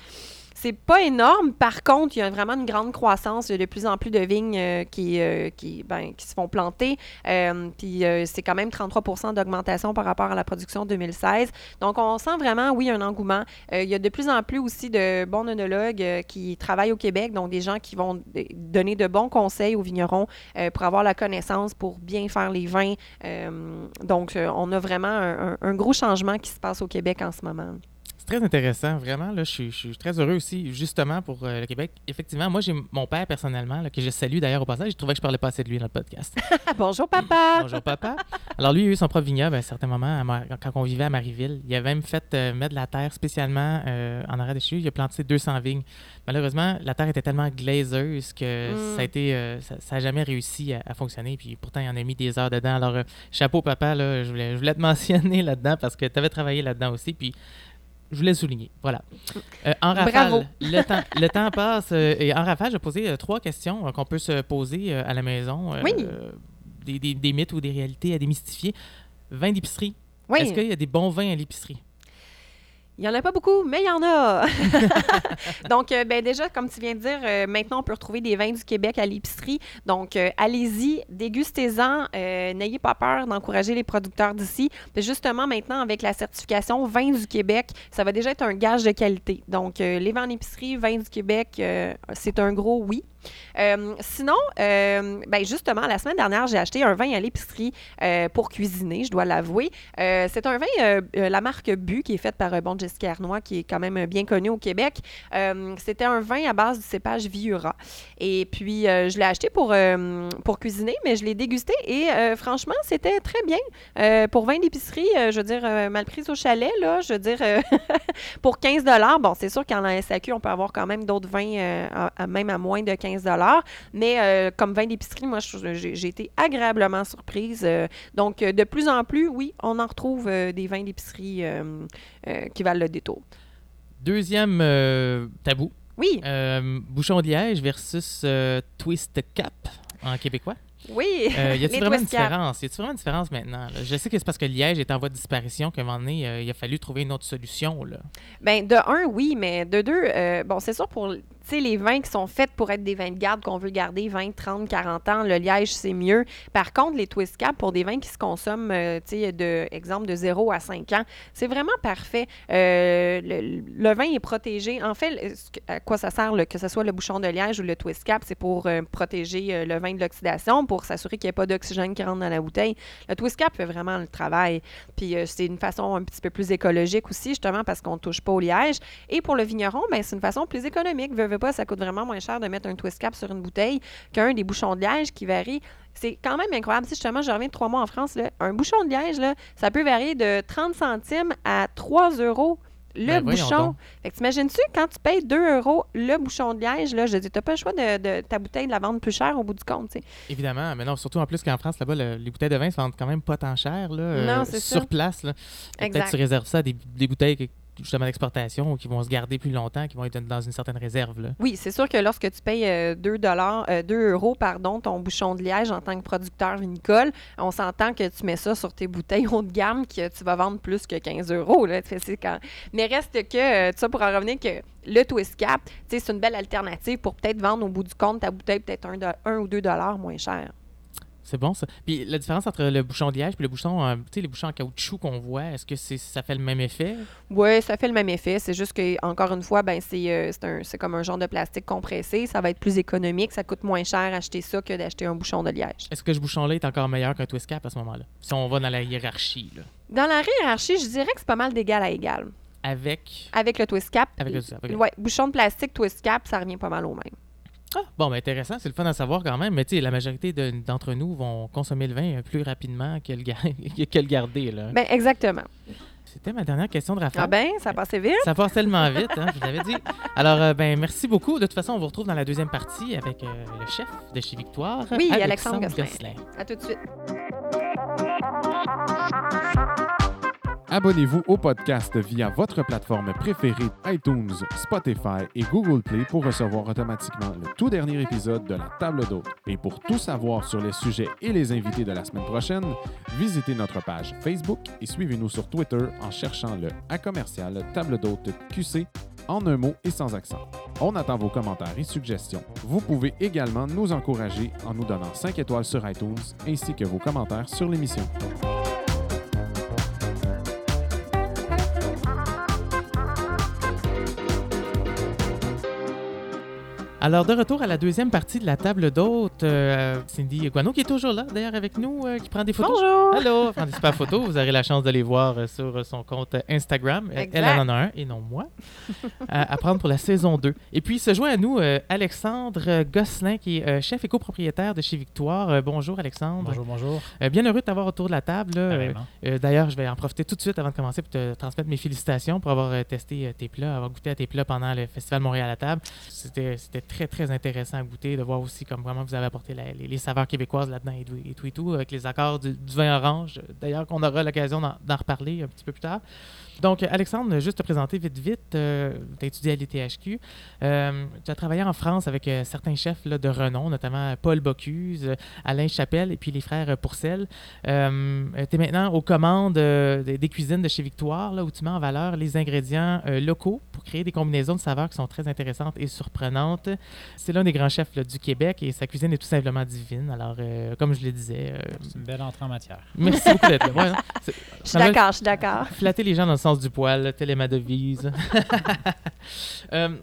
c'est pas énorme. Par contre, il y a vraiment une grande croissance. Il y a de plus en plus de vignes euh, qui, euh, ben, qui se font planter. Euh, puis c'est quand même 33% d'augmentation par rapport à la production 2016. Donc, on sent vraiment, oui, un engouement. Il y a de plus en plus aussi de bons oenologues euh, qui travaillent au Québec, donc des gens qui vont donner de bons conseils aux vignerons pour avoir la connaissance, pour bien faire les vins. Donc, on a vraiment un gros changement qui se passe au Québec en ce moment. Très intéressant, vraiment. Là, je, suis, je suis très heureux aussi, justement, pour euh, le Québec. Effectivement, moi, j'ai mon père personnellement, là, que je salue d'ailleurs au passage. Je trouvais que je parlais pas assez de lui dans le podcast. Bonjour, papa! Bonjour, papa. Alors, lui, il a eu son propre vignoble à un certain moment, quand on vivait à Marieville. Il a même fait euh, mettre de la terre spécialement euh, en arrière de chez lui. Il a planté 200 vignes. Malheureusement, la terre était tellement glazeuse que Mm. ça a été, ça, ça a jamais réussi à, à fonctionner. Puis pourtant, il en a mis des heures dedans. Alors, chapeau, papa, là, je, voulais, je voulais te mentionner là-dedans parce que tu avais travaillé là-dedans aussi. Puis je voulais le souligner. Voilà. Euh, en rafale, Bravo. Le, temps, le temps passe. euh, et en rafale, je vais poser euh, trois questions qu'on peut se poser à la maison. Oui. des, des- des mythes ou des réalités à démystifier. Vin d'épicerie. Oui. Est-ce qu'il y a des bons vins à l'épicerie? Il n'y en a pas beaucoup, mais il y en a. Donc, euh, ben déjà, comme tu viens de dire, euh, maintenant, on peut retrouver des vins du Québec à l'épicerie. Donc, euh, allez-y, dégustez-en. N'ayez pas peur d'encourager les producteurs d'ici. Justement, maintenant, avec la certification Vins du Québec, ça va déjà être un gage de qualité. Donc, les vins en épicerie, Vins du Québec, c'est un gros oui. Euh, sinon, euh, ben justement, la semaine dernière, j'ai acheté un vin à l'épicerie euh, pour cuisiner, je dois l'avouer. C'est un vin, la marque Bu, qui est faite par Bon Jessica Arnois, qui est quand même bien connu au Québec. C'était un vin à base du cépage Viura. Et puis, je l'ai acheté pour, pour cuisiner, mais je l'ai dégusté et franchement, c'était très bien. Pour vin d'épicerie, je veux dire, mal prise au chalet, là, je veux dire, pour 15 bon, c'est sûr qu'en SAQ, on peut avoir quand même d'autres vins, même à moins de 15 mais euh, comme vin d'épicerie, moi, j'ai été agréablement surprise. Euh, donc, euh, de plus en plus, oui, on en retrouve des vins d'épicerie qui valent le détour. Deuxième tabou. Oui, bouchon de liège versus twist cap en québécois. oui. Euh, y a-t-il vraiment une différence? Y a-t-il vraiment une différence maintenant? là? Je sais que c'est parce que Liège est en voie de disparition qu'à un moment donné, euh, il a fallu trouver une autre solution. Là. Ben, de un, oui, mais de deux, euh, bon, c'est sûr pour les vins qui sont faits pour être des vins de garde qu'on veut garder 20, 30, 40 ans, le liège, c'est mieux. Par contre, les twist cap pour des vins qui se consomment, euh, tu sais, exemple, de 0 à 5 ans, c'est vraiment parfait. Euh, le, vin est protégé. En fait, à quoi ça sert, que ce soit le bouchon de liège ou le twist cap, c'est pour euh, protéger euh, le vin de l'oxydation, pour s'assurer qu'il n'y ait pas d'oxygène qui rentre dans la bouteille. Le twist cap fait vraiment le travail. Puis c'est une façon un petit peu plus écologique aussi, justement, parce qu'on ne touche pas au liège. Et pour le vigneron, ben, c'est une façon plus économique. Veux pas, ça coûte vraiment moins cher de mettre un twist cap sur une bouteille qu'un des bouchons de liège qui varie. C'est quand même incroyable. Si justement, je reviens de trois mois en France, là, un bouchon de liège, là, ça peut varier de 30 centimes à 3 euros. Le Ben, bouchon. Fait que t'imagines-tu, quand tu payes 2 euros le bouchon de liège, là, je dis, t'as pas le choix de, de ta bouteille de la vendre plus cher au bout du compte. Évidemment, mais non, surtout en plus qu'en France, là-bas, le- les bouteilles de vin se vendent quand même pas tant cher. Là, Non, ça. Sur place. Là. Peut-être tu réserves ça à des, des bouteilles que justement d'exportation ou qui vont se garder plus longtemps, qui vont être dans une certaine réserve. Oui, c'est sûr que lorsque tu payes 2, dollars, 2 euros pardon, ton bouchon de liège en tant que producteur vinicole, on s'entend que tu mets ça sur tes bouteilles haut de gamme que tu vas vendre plus que 15 euros. Mais reste que, ça pour en revenir, que le twist cap, c'est une belle alternative pour peut-être vendre au bout du compte ta bouteille peut-être 1 un ou 2 dollars moins cher. C'est bon ça. Puis la différence entre le bouchon de liège et le bouchon, euh, tu sais, les bouchons en caoutchouc qu'on voit, est-ce que c'est ça fait le même effet? Oui, ça fait le même effet. C'est juste que encore une fois, ben c'est euh, comme un genre de plastique compressé. Ça va être plus économique. Ça coûte moins cher acheter ça que d'acheter un bouchon de liège. Est-ce que ce bouchon-là est encore meilleur qu'un twist cap à ce moment-là? Si on va dans la hiérarchie. Là. Dans la hiérarchie, je dirais que c'est pas mal d'égal à égal. Avec? Avec le twist cap. Avec le twist cap. Oui, bouchon de plastique, twist cap, ça revient pas mal au même. Ah, bon, ben intéressant, c'est le fun à savoir quand même. Mais tu sais, la majorité d'entre nous vont consommer le vin plus rapidement que le, que le garder. Là. Ben, exactement. C'était ma dernière question de Raphaël. Ah ben, ça passait vite. Ça passe tellement vite, hein, je vous l'avais dit. Alors, euh, ben merci beaucoup. De toute façon, on vous retrouve dans la deuxième partie avec euh, le chef de chez Victoire. Oui, Alexandre, Gosselin. À tout de suite. Abonnez-vous au podcast via votre plateforme préférée iTunes, Spotify et Google Play pour recevoir automatiquement le tout dernier épisode de la table d'hôte. Et pour tout savoir sur les sujets et les invités de la semaine prochaine, visitez notre page Facebook et suivez-nous sur Twitter en cherchant le A commercial table d'hôte QC en un mot et sans accent. On attend vos commentaires et suggestions. Vous pouvez également nous encourager en nous donnant 5 étoiles sur iTunes ainsi que vos commentaires sur l'émission. Alors, de retour à la deuxième partie de la table d'hôte, euh, Cindy Guano qui est toujours là, d'ailleurs, avec nous, euh, qui prend des photos. Bonjour! Allô! Prend des super photos. Vous aurez la chance de les voir euh, sur son compte Instagram. Elle en a un et non moi. à, prendre pour la saison 2. Et puis, se joint à nous Alexandre Gosselin, qui est chef et copropriétaire de chez Victoire. bonjour, Alexandre. Bonjour, bonjour. bien heureux de t'avoir autour de la table. d'ailleurs, je vais en profiter tout de suite avant de commencer pour te transmettre mes félicitations pour avoir testé tes plats, avoir goûté à tes plats pendant le Festival Montréal à table. C'était très, très intéressant à goûter, de voir aussi comme vraiment vous avez apporté les, saveurs québécoises là-dedans et, tout et tout, avec les accords du, vin orange. D'ailleurs, qu'on aura l'occasion d'en reparler un petit peu plus tard. Donc, Alexandre, juste te présenter vite, vite. Euh, tu as étudié à l'ITHQ. Euh, tu as travaillé en France avec euh, certains chefs de renom, notamment Paul Bocuse, Alain Chapelle et puis les frères Pourcel. tu es maintenant aux commandes des cuisines de chez Victoire, où tu mets en valeur les ingrédients locaux pour créer des combinaisons de saveurs qui sont très intéressantes et surprenantes. C'est l'un des grands chefs du Québec et sa cuisine est tout simplement divine. Alors, comme je le disais. C'est une belle entrée en matière. Merci beaucoup d'être là. je suis d'accord, je suis d'accord. Flatter les gens dans le du poil, telle est ma devise. Euh,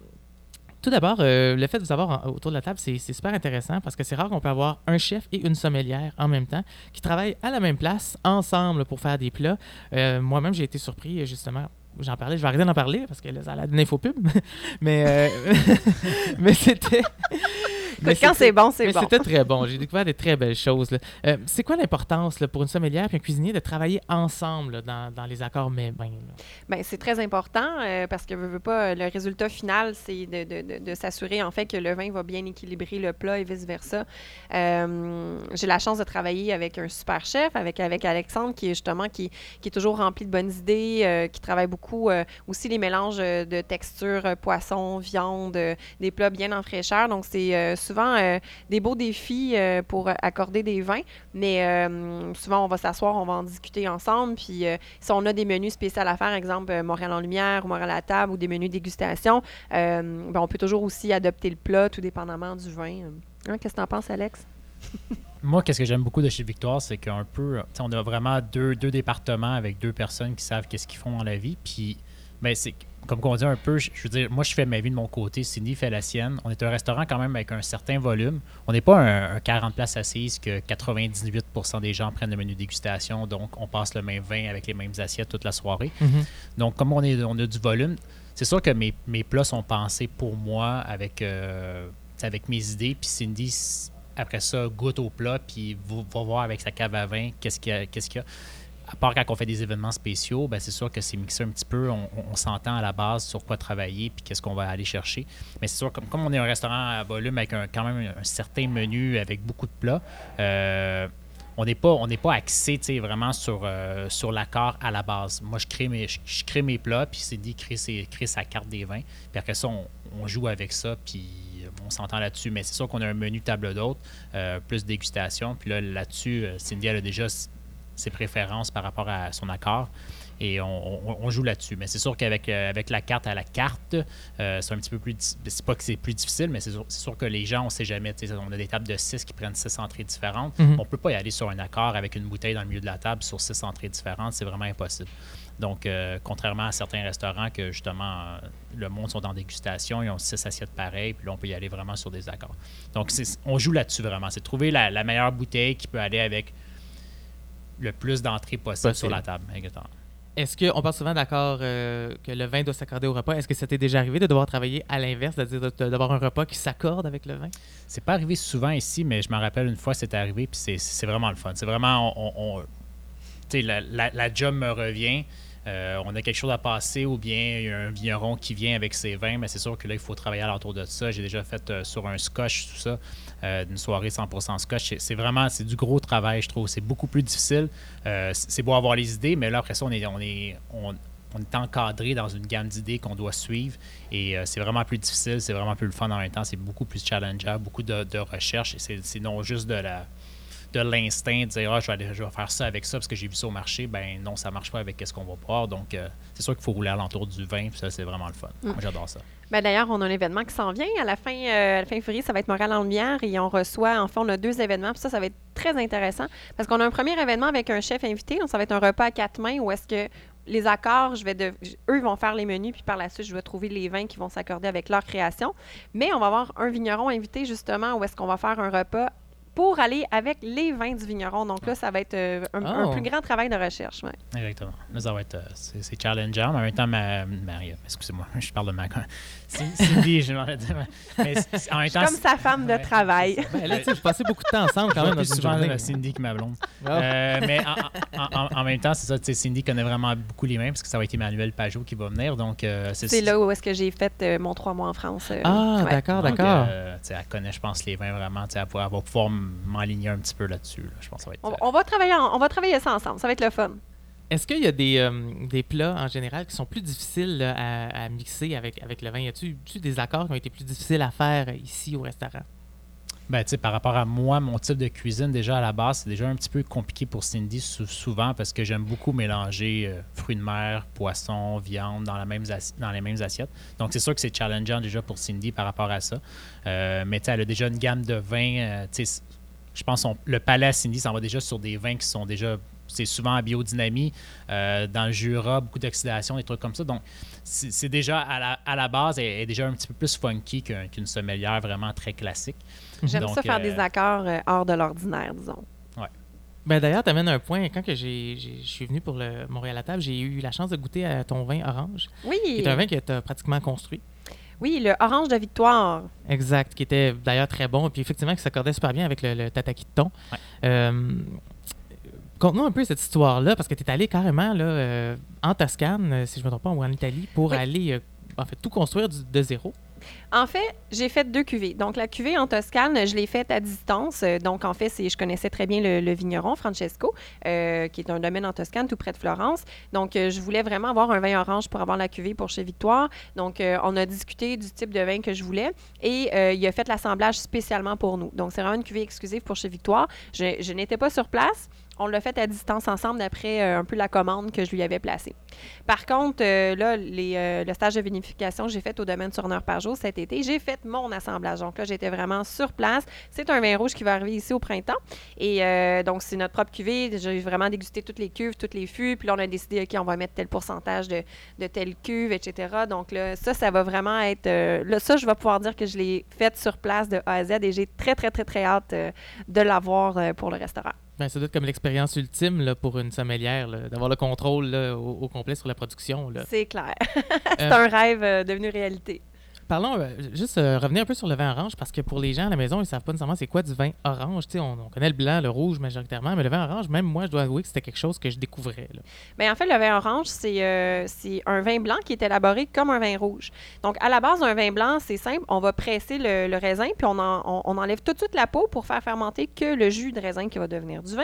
tout d'abord, euh, le fait de vous avoir autour de la table, c'est super intéressant parce que c'est rare qu'on peut avoir un chef et une sommelière en même temps qui travaillent à la même place, ensemble, pour faire des plats. Euh, moi-même, j'ai été surpris, justement, j'en parlais, je vais arrêter d'en parler parce que là, ça a l'air d'une infopub. mais mais c'était mais quand c'est bon, c'est bon. C'était très bon. J'ai découvert des très belles choses. Euh, c'est quoi l'importance pour une sommelière et un cuisinier de travailler ensemble dans, dans, les accords mais ben, c'est très important euh, parce que veux, pas, le résultat final, c'est de, de, de, s'assurer en fait que le vin va bien équilibrer le plat et vice-versa. Euh, j'ai la chance de travailler avec un super chef, avec, avec Alexandre, qui est justement qui, qui est toujours rempli de bonnes idées, qui travaille beaucoup aussi les mélanges de textures, poisson, viande, des plats bien en fraîcheur. Donc, c'est souvent euh, des beaux défis euh, pour accorder des vins, mais euh, souvent on va s'asseoir, on va en discuter ensemble. Puis si on a des menus spéciaux à faire, exemple Montréal en lumière ou Montréal à la table ou des menus dégustation, ben, on peut toujours aussi adopter le plat, tout dépendamment du vin. Hein, qu'est-ce que tu en penses, Alex? Moi, qu'est-ce que j'aime beaucoup de chez Victoire, c'est qu'un peu, on a vraiment deux, deux départements avec deux personnes qui savent qu'est-ce qu'ils font dans la vie. Puis, ben, c'est comme on dit un peu, je, veux dire, moi, je fais ma vie de mon côté, Cindy fait la sienne. On est un restaurant quand même avec un certain volume. On n'est pas un, 40 places assises que 98% des gens prennent le menu dégustation, donc on passe le même vin avec les mêmes assiettes toute la soirée. Mm-hmm. Donc, comme on, est, on a du volume, c'est sûr que mes, mes, plats sont pensés pour moi avec, euh, avec mes idées. Puis Cindy, après ça, goûte au plat, puis va voir avec sa cave à vin qu'est-ce qu'il y a. Qu'est-ce qu'il y a à part quand on fait des événements spéciaux, ben c'est sûr que c'est mixé un petit peu. On, s'entend à la base sur quoi travailler puis qu'est-ce qu'on va aller chercher. Mais c'est sûr, comme, comme on est un restaurant à volume avec un, quand même un, certain menu avec beaucoup de plats, euh, on n'est pas, on n'est pas axé vraiment sur, euh, sur l'accord à la base. Moi, je crée mes, je, crée mes plats, puis Cindy crée, ses, crée sa carte des vins. Puis après ça, on, joue avec ça, puis on s'entend là-dessus. Mais c'est sûr qu'on a un menu table d'hôte, euh, plus dégustation. Puis là, là-dessus, Cindy, elle a déjà ses préférences par rapport à son accord et on, joue là-dessus. Mais c'est sûr qu'avec euh, avec la carte à la carte, euh, c'est un petit peu plus. C'est pas que c'est plus difficile, mais c'est sûr, que les gens, on ne sait jamais. On a des tables de 6 qui prennent 6 entrées différentes. Mhm. On ne peut pas y aller sur un accord avec une bouteille dans le milieu de la table sur 6 entrées différentes. C'est vraiment impossible. Donc, euh, contrairement à certains restaurants que justement le monde sont en dégustation, ils ont six assiettes pareilles, puis là on peut y aller vraiment sur des accords. Donc, on joue là-dessus vraiment. C'est trouver la, la, meilleure bouteille qui peut aller avec le plus d'entrées possible sur la table. Exactement. Est-ce qu'on parle souvent d'accord euh, que le vin doit s'accorder au repas? Est-ce que ça t'est déjà arrivé de devoir travailler à l'inverse, c'est-à-dire d'avoir un repas qui s'accorde avec le vin? C'est pas arrivé souvent ici, mais je me rappelle une fois, c'était arrivé, puis c'est vraiment le fun. C'est vraiment, on, la, la, la, job me revient. Euh, on a quelque chose à passer ou bien il y a un vigneron qui vient avec ses vins, mais c'est sûr que là, il faut travailler à l'entour de ça. J'ai déjà fait euh, sur un scotch, tout ça, euh, une soirée 100% scotch. C'est vraiment, c'est du gros travail, je trouve. C'est beaucoup plus difficile. c'est beau avoir les idées, mais là, après ça, on est, on est, on, est encadré dans une gamme d'idées qu'on doit suivre et c'est vraiment plus difficile, c'est vraiment plus le fun en même temps, c'est beaucoup plus challengeant, beaucoup de, recherche c'est non juste de la de l'instinct de dire ah, je, vais je vais faire ça avec ça parce que j'ai vu ça au marché, ben non, ça marche pas avec ce qu'on va voir. Donc, euh, c'est sûr qu'il faut rouler à l'entour du vin, puis ça, c'est vraiment le fun. Mm. Moi, j'adore ça. Ben, D'ailleurs, on a un événement qui s'en vient. À la fin, euh, à la fin février, ça va être Montréal en lumière et on reçoit, en fait, on a deux événements. Puis ça, ça va être très intéressant parce qu'on a un premier événement avec un chef invité. Donc, ça va être un repas à quatre mains où est-ce que les accords, je vais de, eux vont faire les menus, puis par la suite, je vais trouver les vins qui vont s'accorder avec leur création. Mais on va avoir un vigneron invité, justement, où est-ce qu'on va faire un repas pour aller avec les vins du vigneron. Donc là, ça va être euh, un, oh. plus grand travail de recherche. Exactement. Là, ça va être. Euh, c'est challengeant. En même temps, ma, excusez-moi, je parle de ma. Cindy, je m'en dire. Mais en même temps, comme sa femme de travail. Ben, là, tu sais, je passais beaucoup de temps ensemble quand même. Plus souvent Cindy que ma blonde. Euh, mais en, même temps, c'est ça. Cindy connaît vraiment beaucoup les mains parce que ça va être Emmanuel Pajot qui va venir. Donc, c'est là où est-ce que j'ai fait mon trois mois en France. ah, d'accord, d'accord. elle connaît, je pense, les vins vraiment. Elle va pouvoir m'aligner un petit peu là-dessus. Je pense ça va être, on, va travailler on va travailler ça ensemble. Ça va être le fun. Est-ce qu'il y a des, euh, des, plats en général qui sont plus difficiles à, mixer avec, avec le vin? Y a-t-il des accords qui ont été plus difficiles à faire ici au restaurant? Ben, tu sais, par rapport à moi, mon type de cuisine, déjà à la base, c'est déjà un petit peu compliqué pour Cindy souvent parce que j'aime beaucoup mélanger euh, fruits de mer, poissons, viande dans, la même dans les mêmes assiettes. Donc, c'est sûr que c'est challengeant déjà pour Cindy par rapport à ça. Euh, mais tu sais, elle a déjà une gamme de vins. Tu sais, je pense que le palais à Cindy s'en va déjà sur des vins qui sont déjà c'est souvent en biodynamie, euh, dans le Jura, beaucoup d'oxydation, des trucs comme ça. Donc, c'est déjà à la, base, elle est déjà un petit peu plus funky qu'une sommelière vraiment très classique. J'aime ça faire des euh, accords euh, hors de l'ordinaire, disons. Ouais. Ben d'ailleurs, tu amènes un point. Quand que je suis venu pour le Montréal à table, j'ai eu la chance de goûter à ton vin orange. Oui. Qui est un vin que tu as pratiquement construit. Oui, le orange de victoire. Exact, qui était d'ailleurs très bon. Puis effectivement, qui s'accordait super bien avec le, tataki de thon. Conte-nous un peu cette histoire-là, parce que tu es allé carrément là, euh, en Toscane, euh, si je ne me trompe pas, ou en Italie, pour aller euh, en fait tout construire de zéro. En fait, j'ai fait deux cuvées. Donc, la cuvée en Toscane, je l'ai faite à distance. Donc, en fait, je connaissais très bien le, vigneron, Francesco, qui est un domaine en Toscane, tout près de Florence. Donc, je voulais vraiment avoir un vin orange pour avoir la cuvée pour chez Victoire. Donc, on a discuté du type de vin que je voulais et il a fait l'assemblage spécialement pour nous. Donc, c'est vraiment une cuvée exclusive pour chez Victoire. je n'étais pas sur place on l'a fait à distance ensemble d'après euh, un peu la commande que je lui avais placée. Par contre, euh, là, euh, le stage de vinification j'ai fait au domaine sur une heure par jour cet été, j'ai fait mon assemblage. Donc là, j'étais vraiment sur place. C'est un vin rouge qui va arriver ici au printemps. Et donc, c'est notre propre cuvée. J'ai vraiment dégusté toutes les cuves, toutes les fûts. Puis là, on a décidé, OK, on va mettre tel pourcentage de, telle cuve, etc. Donc là, ça, ça va vraiment être... là, ça, je vais pouvoir dire que je l'ai fait sur place de A à Z et j'ai très, très, très, très hâte de l'avoir pour le restaurant. Ben, ça doit être comme l'expérience ultime là, pour une sommelière, d'avoir le contrôle au, complet sur la production. C'est clair. c'est euh, un rêve euh, devenu réalité. Parlons, euh, juste euh, revenir un peu sur le vin orange, parce que pour les gens à la maison, ils ne savent pas nécessairement c'est quoi du vin orange. On, on connaît le blanc, le rouge majoritairement, mais le vin orange, même moi, je dois avouer que c'était quelque chose que je découvrais. là. Bien, en fait, le vin orange, c'est euh, c'est un vin blanc qui est élaboré comme un vin rouge. Donc, à la base d'un vin blanc, c'est simple. On va presser le, le raisin, puis on, en- on- on enlève tout de suite la peau pour faire fermenter que le jus de raisin qui va devenir du vin.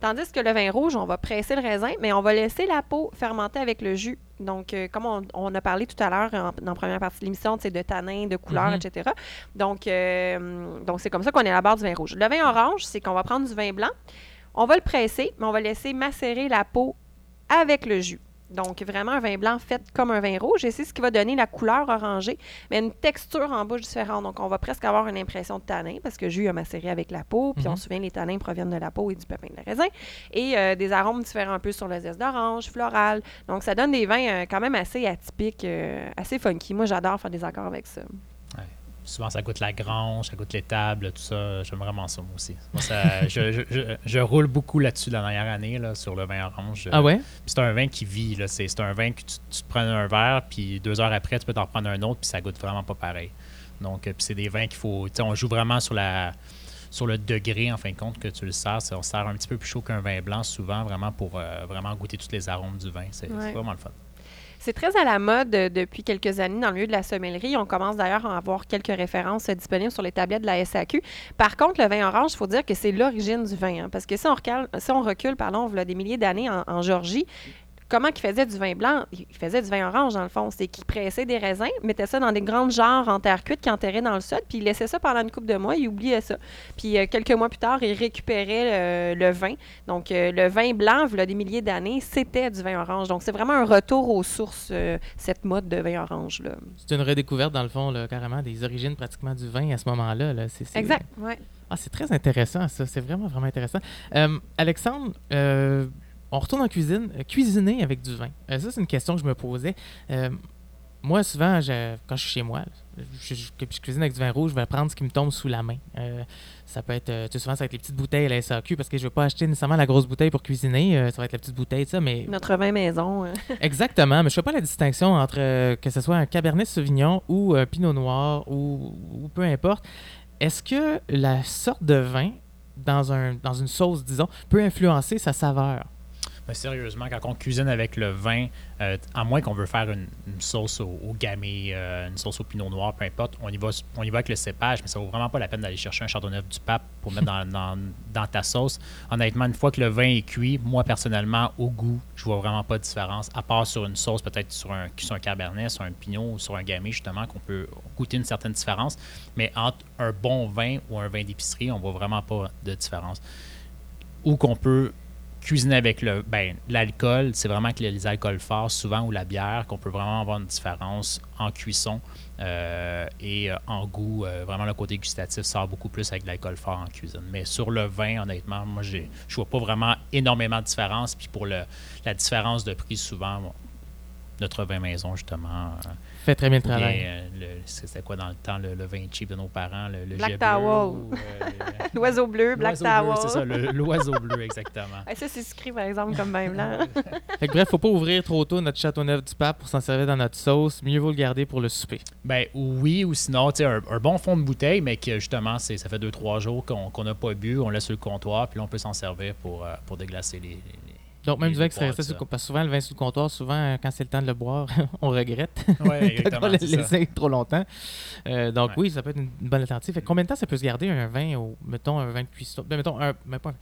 Tandis que le vin rouge, on va presser le raisin, mais on va laisser la peau fermenter avec le jus. Donc, euh, comme on, on a parlé tout à l'heure en- dans la première partie de l'émission, c'est de tanins, de couleurs, Mhm. etc. Donc, euh, donc c'est comme ça qu'on est à la barre du vin rouge. Le vin orange, c'est qu'on va prendre du vin blanc, on va le presser, mais on va laisser macérer la peau avec le jus. Donc, vraiment un vin blanc fait comme un vin rouge. Et c'est ce qui va donner la couleur orangée, mais une texture en bouche différente. Donc, on va presque avoir une impression de tanin parce que le jus a macéré avec la peau. Puis, Mhm. on se souvient, les tanins proviennent de la peau et du pépin de raisin. Et euh, des arômes différents un peu sur le zeste d'orange, floral. Donc, ça donne des vins euh, quand même assez atypiques, euh, assez funky. Moi, j'adore faire des accords avec ça. Souvent, ça goûte la grange, ça goûte l'étable, tout ça. J'aime vraiment ça, moi aussi. Moi, ça- je, je- je- je roule beaucoup là-dessus la dernière année, là, sur le vin orange. Ah ouais? Puis c'est un vin qui vit. C'est un vin que tu, tu te prends un verre, puis deux heures après, tu peux t'en prendre un autre, puis ça goûte vraiment pas pareil. Donc, euh, puis c'est des vins qu'il faut. Tu sais, on joue vraiment sur la sur le degré, en fin de compte, que tu le sers. On sert un petit peu plus chaud qu'un vin blanc, souvent, vraiment pour euh, vraiment goûter tous les arômes du vin. C'est c'est Ouais. vraiment le fun. C'est très à la mode euh, depuis quelques années dans le milieu de la sommellerie. On commence d'ailleurs à avoir quelques références euh, disponibles sur les tablettes de la SAQ. Par contre, le vin orange, il faut dire que c'est l'origine du vin. hein, parce que si on recule, si on recule des milliers d'années en, en Géorgie, comment qu'ils faisaient du vin blanc? Ils faisaient du vin orange, dans le fond. C'est qu'ils pressaient des raisins, mettaient ça dans des grandes jarres en terre cuite qu'ils enterraient dans le sol, puis ils laissaient ça pendant une couple de mois, ils oubliaient ça. Puis euh, quelques mois plus tard, ils récupéraient euh, le vin. Donc, euh, le vin blanc, il y a des milliers d'années, c'était du vin orange. Donc, c'est vraiment un retour aux sources, cette mode de vin orange. Là. C'est une redécouverte, dans le fond, là, carrément, des origines pratiquement du vin à ce moment-là. là. Exact, ouais. Ah, c'est très intéressant, ça. C'est vraiment, vraiment intéressant. Euh, Alexandre, euh, on retourne en cuisine. Euh, cuisiner avec du vin. Euh, ça, c'est une question que je me posais. Euh, moi, souvent, je- quand je suis chez moi, je, je- cuisine avec du vin rouge, je vais prendre ce qui me tombe sous la main. Euh, ça peut être, euh, souvent, ça va être les petites bouteilles à la SAQ parce que je ne veux pas acheter nécessairement la grosse bouteille pour cuisiner. Euh, ça va être la petite bouteille, ça, mais Notre vin maison. euh. Exactement, mais je fais pas la distinction entre que ce soit un Cabernet Sauvignon ou un Pinot Noir ou, ou peu importe. Est-ce que la sorte de vin dans, un, dans une sauce, disons, peut influencer sa saveur? Mais sérieusement, quand on cuisine avec le vin, euh, à moins qu'on veut faire une, sauce au, au gamay, euh, une sauce au pinot noir, peu importe, on y, va, on y va avec le cépage, mais ça vaut vraiment pas la peine d'aller chercher un chardonnay du pape pour mettre dans, dans- dans ta sauce. Honnêtement, une fois que le vin est cuit, moi personnellement, au goût, je vois vraiment pas de différence, à part sur une sauce, peut-être sur un, sur un cabernet, sur un pinot ou sur un gamay, justement, qu'on peut goûter une certaine différence. Mais entre un bon vin ou un vin d'épicerie, on voit vraiment pas de différence. Ou qu'on peut cuisiner avec le ben, l'alcool, c'est vraiment que les alcools forts, souvent, ou la bière, qu'on peut vraiment avoir une différence en cuisson euh, et euh, en goût. euh, vraiment, le côté gustatif sort beaucoup plus avec l'alcool fort en cuisine. Mais sur le vin, honnêtement, moi, je vois pas vraiment énormément de différence. Puis pour la différence de prix, souvent, notre vin maison, justement, Fait très bien le travail. euh, c'était quoi dans le temps, le, le vin cheap de nos parents, le, le Black Towel. ou, euh, L'oiseau bleu, Black Tower. C'est ça, l'oiseau bleu, exactement. Ça, c'est par exemple, comme vin blanc. Fait que bref, faut pas ouvrir trop tôt notre Châteauneuf du Pape pour s'en servir dans notre sauce. Mieux vaut le garder pour le souper. Ben oui, ou sinon, tu sais, un, un bon fond de bouteille, mais que justement, c'est, ça fait deux, trois jours qu'on qu'on n'a pas bu, on laisse sur le comptoir, puis là, on peut s'en servir pour, euh, pour déglacer les- Donc, même du vin qui serait resté sous ça. le comptoir. Parce que souvent, le vin sous le comptoir, souvent, euh, quand c'est le temps de le boire, on regrette. Exactement. on l'a laissé trop longtemps. Euh, donc, Ouais. oui, ça peut être une bonne alternative. Fait combien de temps ça peut se garder un vin, au, mettons, un vin de cuisson? Ben, mettons, un, un-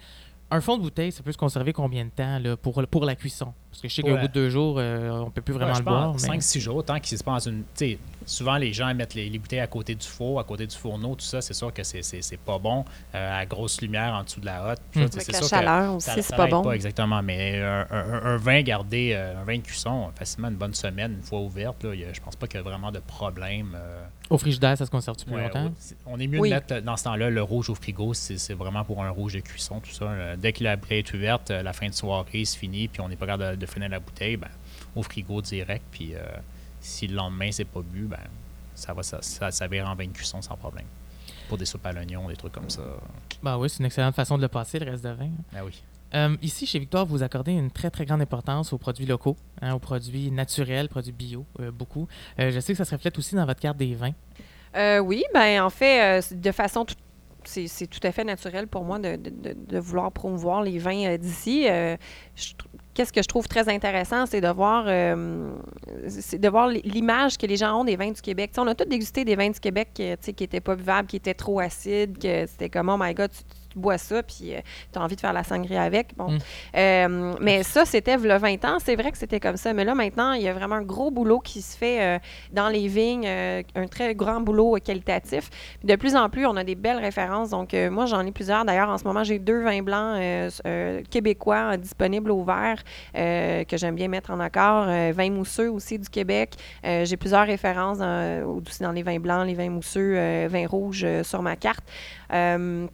un fond de bouteille, ça peut se conserver combien de temps là, pour, pour la cuisson? Parce que je sais qu'au la- bout de deux jours, euh, on peut plus vraiment Ouais, le boire. mais- 5-6 jours, tant qu'il se passe une. Souvent, les gens mettent les, les bouteilles à côté du four, à côté du fourneau, tout ça. C'est sûr que c'est, c'est, c'est pas bon. euh, à grosse lumière en dessous de la hotte. Avec c'est la sûr que chaleur aussi, ça- c'est ça pas bon. exactement. Mais un, un- un vin gardé, euh, un vin de cuisson, facilement une bonne semaine, une fois ouverte, là, y a- je pense pas qu'il y a vraiment de problème. euh, Au frigidaire, ça se conserve plus Ouais, longtemps? c'est- on est mieux Oui. de mettre dans ce temps-là le rouge au frigo. C'est c'est vraiment pour un rouge de cuisson, tout ça. Dès que la bouteille est ouverte, la fin de soirée se finit, puis on n'est pas capable de, de finir la bouteille, ben, au frigo direct. Puis euh, si le lendemain c'est pas bu, ben, ça va ça, ça, ça vire en vin de cuisson sans problème. Pour des soupes à l'oignon, des trucs comme ça. Ben oui, c'est une excellente façon de le passer, le reste de vin. Ah oui. Euh, ici, chez Victoire, vous accordez une très, très grande importance aux produits locaux, hein, aux produits naturels, produits bio, euh, beaucoup. Euh, je sais que ça se reflète aussi dans votre carte des vins. Euh, oui, ben en fait, euh, de façon tout- c'est c'est tout à fait naturel pour moi de, de- vouloir promouvoir les vins euh, d'ici. Euh, je Qu'est-ce que je trouve très intéressant, c'est de voir, euh, de voir l'image que les gens ont des vins du Québec. On a tous dégusté des vins du Québec sais, qui n'étaient pas buvables, qui étaient trop acides, que c'était comme, oh my God, tu, tu bois ça, puis tu as envie de faire la sangria avec. Bon. Mm. Euh, mais ça, c'était le 20 ans. C'est vrai que c'était comme ça. Mais là, maintenant, il y a vraiment un gros boulot qui se fait euh, dans les vignes, euh, un très grand boulot euh, qualitatif. De plus en plus, on a des belles références. Donc, euh, moi, j'en ai plusieurs. D'ailleurs, en ce moment, j'ai deux vins blancs euh, euh, québécois euh, disponibles au verre euh, que j'aime bien mettre en accord. Euh, vins mousseux aussi du Québec. Euh, j'ai plusieurs références dans, aussi dans les vins blancs, les vins mousseux, euh, vins rouges euh, sur ma carte. Euh,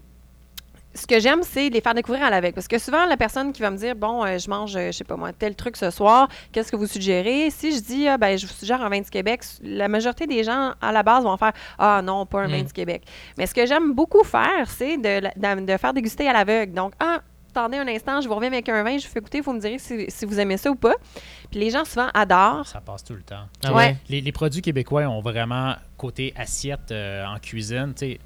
ce que j'aime, c'est de les faire découvrir à l'aveugle. Parce que souvent, la personne qui va me dire, bon, euh, je mange, euh, je sais pas moi, tel truc ce soir, qu'est-ce que vous suggérez? Si je dis, ah, ben, je vous suggère un vin du Québec, la majorité des gens, à la base, vont faire, ah non, pas un vin Mm. du Québec. Mais ce que j'aime beaucoup faire, c'est de, la- de, de faire déguster à l'aveugle. Donc, ah, attendez un instant, je vous reviens avec un vin, je vous fais goûter, vous me direz si, si vous aimez ça ou pas. Puis les gens, souvent, adorent. Ça passe tout le temps. Ah Ouais. Les, les produits québécois ont vraiment, côté assiette euh, en cuisine, tu sais,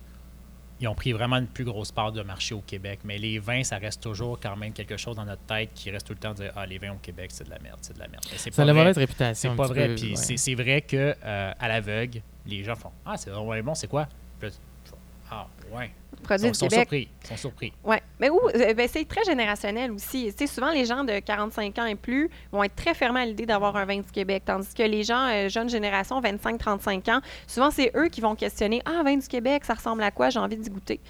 ils ont pris vraiment une plus grosse part de marché au Québec. Mais les vins, ça reste toujours quand même quelque chose dans notre tête qui reste tout le temps de dire Ah, les vins au Québec, c'est de la merde, c'est de la merde. Mais c'est Ça a pas la mauvaise réputation. C'est pas vrai. peu, Puis ouais. c'est c'est vrai que euh, à l'aveugle, les gens font Ah, c'est vraiment bon, c'est quoi? Puis Ah, ouais. Produits sont, du sont Québec. surpris. Ils sont surpris. Oui, mais où, euh, ben, c'est très générationnel aussi. Souvent, les gens de 45 ans et plus vont être très fermés à l'idée d'avoir un vin du Québec, tandis que les gens, euh, jeunes générations, 25-35 ans, souvent, c'est eux qui vont questionner Ah, vin du Québec, ça ressemble à quoi? J'ai envie d'y goûter.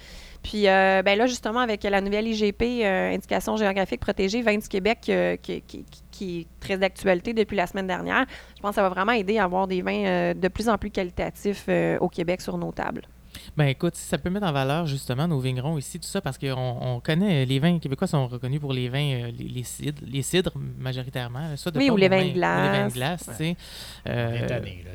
Puis euh, ben là, justement, avec la nouvelle IGP, euh, Indication géographique protégée, vin du Québec, euh, qui, qui- est très d'actualité depuis la semaine dernière, je pense que ça va vraiment aider à avoir des vins euh, de plus en plus qualitatifs euh, au Québec sur nos tables. Ben écoute, si ça peut mettre en valeur justement nos vignerons ici, tout ça, parce qu'on on connaît, les vins québécois sont reconnus pour les vins, euh, les, les cidres, les cidres majoritairement, là, soit de Oui, ou les vins de Ou les vins de glace. glace, tu sais. Euh.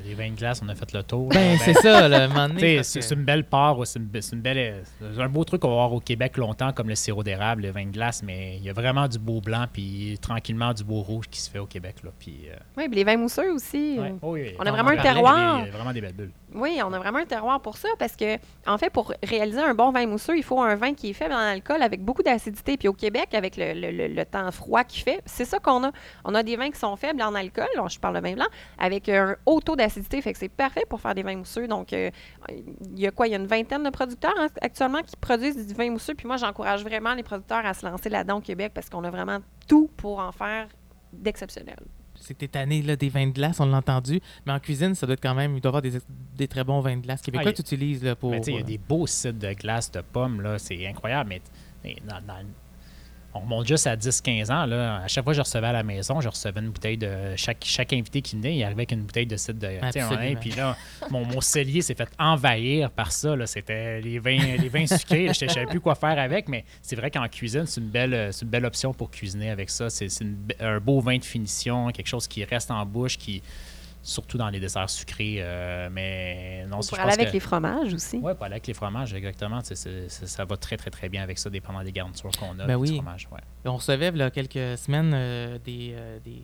Les vins de glace, on a fait le tour. ben, là. c'est ça, un moment donné, Tu sais, parce C'est que- une belle part, c'est une, une belle, c'est un beau truc qu'on va avoir au Québec longtemps, comme le sirop d'érable, le vin de glace, mais il y a vraiment du beau blanc, puis tranquillement du beau rouge qui se fait au Québec. Là, puis, euh, Oui, puis les vins mousseux aussi. ouais. Oh oui, oui. On a en vraiment un terroir. des- vraiment des belles bulles. Oui, on a vraiment un terroir pour ça parce que, en fait, pour réaliser un bon vin mousseux, il faut un vin qui est faible en alcool avec beaucoup d'acidité. Puis au Québec, avec le, le- temps froid qu'il fait, c'est ça qu'on a. On a des vins qui sont faibles en alcool, je parle de vin blanc, avec un haut taux d'acidité. Fait que c'est parfait pour faire des vins mousseux. Donc, euh, il y a quoi? Il y a une vingtaine de producteurs hein, actuellement qui produisent du vin mousseux. Puis moi, j'encourage vraiment les producteurs à se lancer là-dedans au Québec parce qu'on a vraiment tout pour en faire d'exceptionnel. T'es tanné là, des vins de glace, on l'a entendu, mais en cuisine, ça doit être quand même, il doit y avoir des, des très bons vins de glace québécois Ah, que tu utilises là, pour... Il y a euh, des beaux sites de glace de pommes, là, c'est incroyable, mais, mais dans- dans- on remonte juste à 10-15 ans. Là. À chaque fois que je recevais à la maison, je recevais une bouteille de. Chaque, chaque invité qui venait, il arrivait avec une bouteille de cidre de. Puis là, mon, mon cellier s'est fait envahir par ça. là. C'était les vins, les vins sucrés. Je ne savais plus quoi faire avec, mais c'est vrai qu'en cuisine, c'est une belle, c'est une belle option pour cuisiner avec ça. C'est un beau vin de finition, quelque chose qui reste en bouche, qui surtout dans les desserts sucrés. euh, mais non, je pour pense aller avec que- les fromages aussi. oui, pas avec les fromages, exactement. Ça va très, très, très bien avec ça, dépendant des garnitures qu'on a. Ben oui. fromage, ouais. On recevait quelques semaines euh, des, euh, des,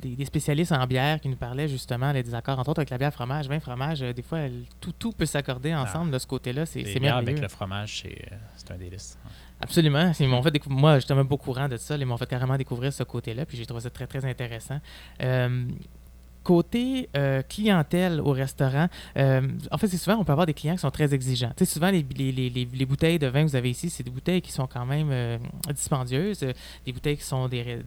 des- des spécialistes en bière qui nous parlaient justement des désaccords, entre autres avec la bière fromage, vin fromage. euh, des fois, elle- tout, tout peut s'accorder ensemble de ce côté-là. C'est merveilleux. avec le fromage, c'est euh, c'est un délice. Absolument. Ils m'ont fait décou- Moi, j'étais même pas au courant de ça. Ils m'ont fait carrément découvrir ce côté-là. Puis j'ai trouvé ça très, très intéressant. Euh, Côté euh, clientèle au restaurant, euh, en fait, c'est souvent, on peut avoir des clients qui sont très exigeants. Tu sais, souvent, les, les- les- les- les bouteilles de vin que vous avez ici, c'est des bouteilles qui sont quand même euh, dispendieuses, des bouteilles qui sont des-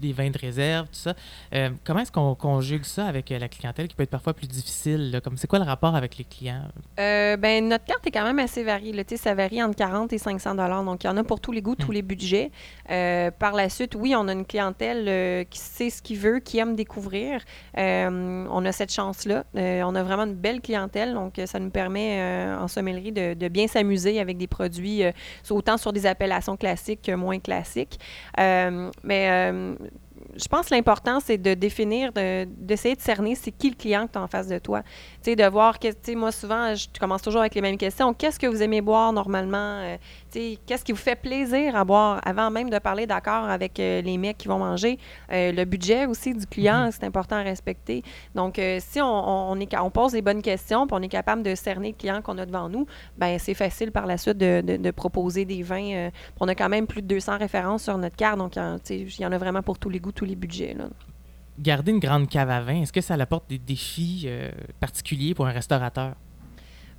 des vins de réserve, tout ça. Euh, comment est-ce qu'on conjugue ça avec euh, la clientèle qui peut être parfois plus difficile? là? Comme c'est quoi le rapport avec les clients? Euh, ben, notre carte est quand même assez variée. là. Ça varie entre 40 et 500 dollars. Donc, il y en a pour tous les goûts, tous Hmm. les budgets. Euh, par la suite, oui, on a une clientèle qui sait ce qu'il veut, qui aime découvrir. On a cette chance-là. On a vraiment une belle clientèle. Donc, ça nous permet en sommellerie de, de bien s'amuser avec des produits, autant sur des appellations classiques que moins classiques. Mais euh, je pense que l'important, c'est de définir, de- d'essayer de, cerner c'est qui le client que tu as en face de toi. Tu sais, de voir, que, moi, souvent, je commence toujours avec les mêmes questions. Qu'est-ce que vous aimez boire normalement? Euh, tu sais, qu'est-ce qui vous fait plaisir à boire? Avant même de parler d'accord avec euh, les mecs qui vont manger, euh, le budget aussi du client, Mhm. c'est important à respecter. Donc, si on, on est, on pose les bonnes questions, puis on est capable de cerner le client qu'on a devant nous, ben c'est facile par la suite de, de- de proposer des vins. on a quand même plus de 200 références sur notre carte, donc tu sais, il y en a vraiment pour tous les goûts, tous les budgets. Là. Garder une grande cave à vin, est-ce que ça apporte des défis euh, particuliers pour un restaurateur?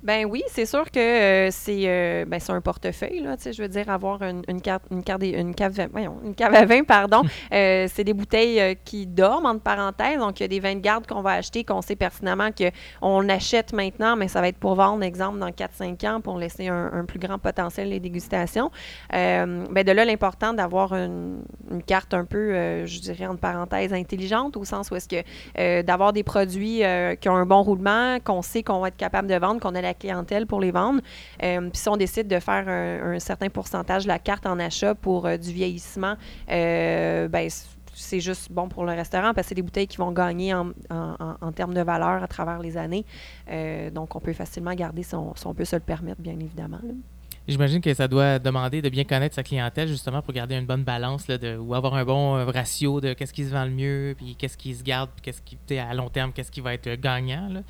Ben oui, c'est sûr que euh, c'est euh, ben, c'est un portefeuille, là, tu sais, je veux dire, avoir une, une carte, une carte, des- une cave, voyons, une cave à vin, pardon, euh, c'est des bouteilles qui dorment, entre parenthèses, donc il y a des vins de garde qu'on va acheter, qu'on sait pertinemment qu'on achète maintenant, mais ça va être pour vendre, exemple, dans 4-5 ans, pour laisser un, un plus grand potentiel des dégustations. Ben de là, l'important d'avoir une, une carte un peu, je dirais, entre parenthèses, intelligente, au sens où est-ce que d'avoir des produits qui ont un bon roulement, qu'on sait qu'on va être capable de vendre, qu'on a la clientèle pour les vendre. Euh, Puis si on décide de faire un, certain pourcentage de la carte en achat pour euh, du vieillissement, euh, ben, c'est juste bon pour le restaurant parce que c'est des bouteilles qui vont gagner en, en- en- termes de valeur à travers les années. Donc, on peut facilement garder si on, peut se le permettre, bien évidemment. J'imagine que ça doit demander de bien connaître sa clientèle justement pour garder une bonne balance de, ou avoir un bon ratio de qu'est-ce qui se vend le mieux, puis qu'est-ce qui se garde, puis qu'est-ce qui, à long terme, qu'est-ce qui va être gagnant.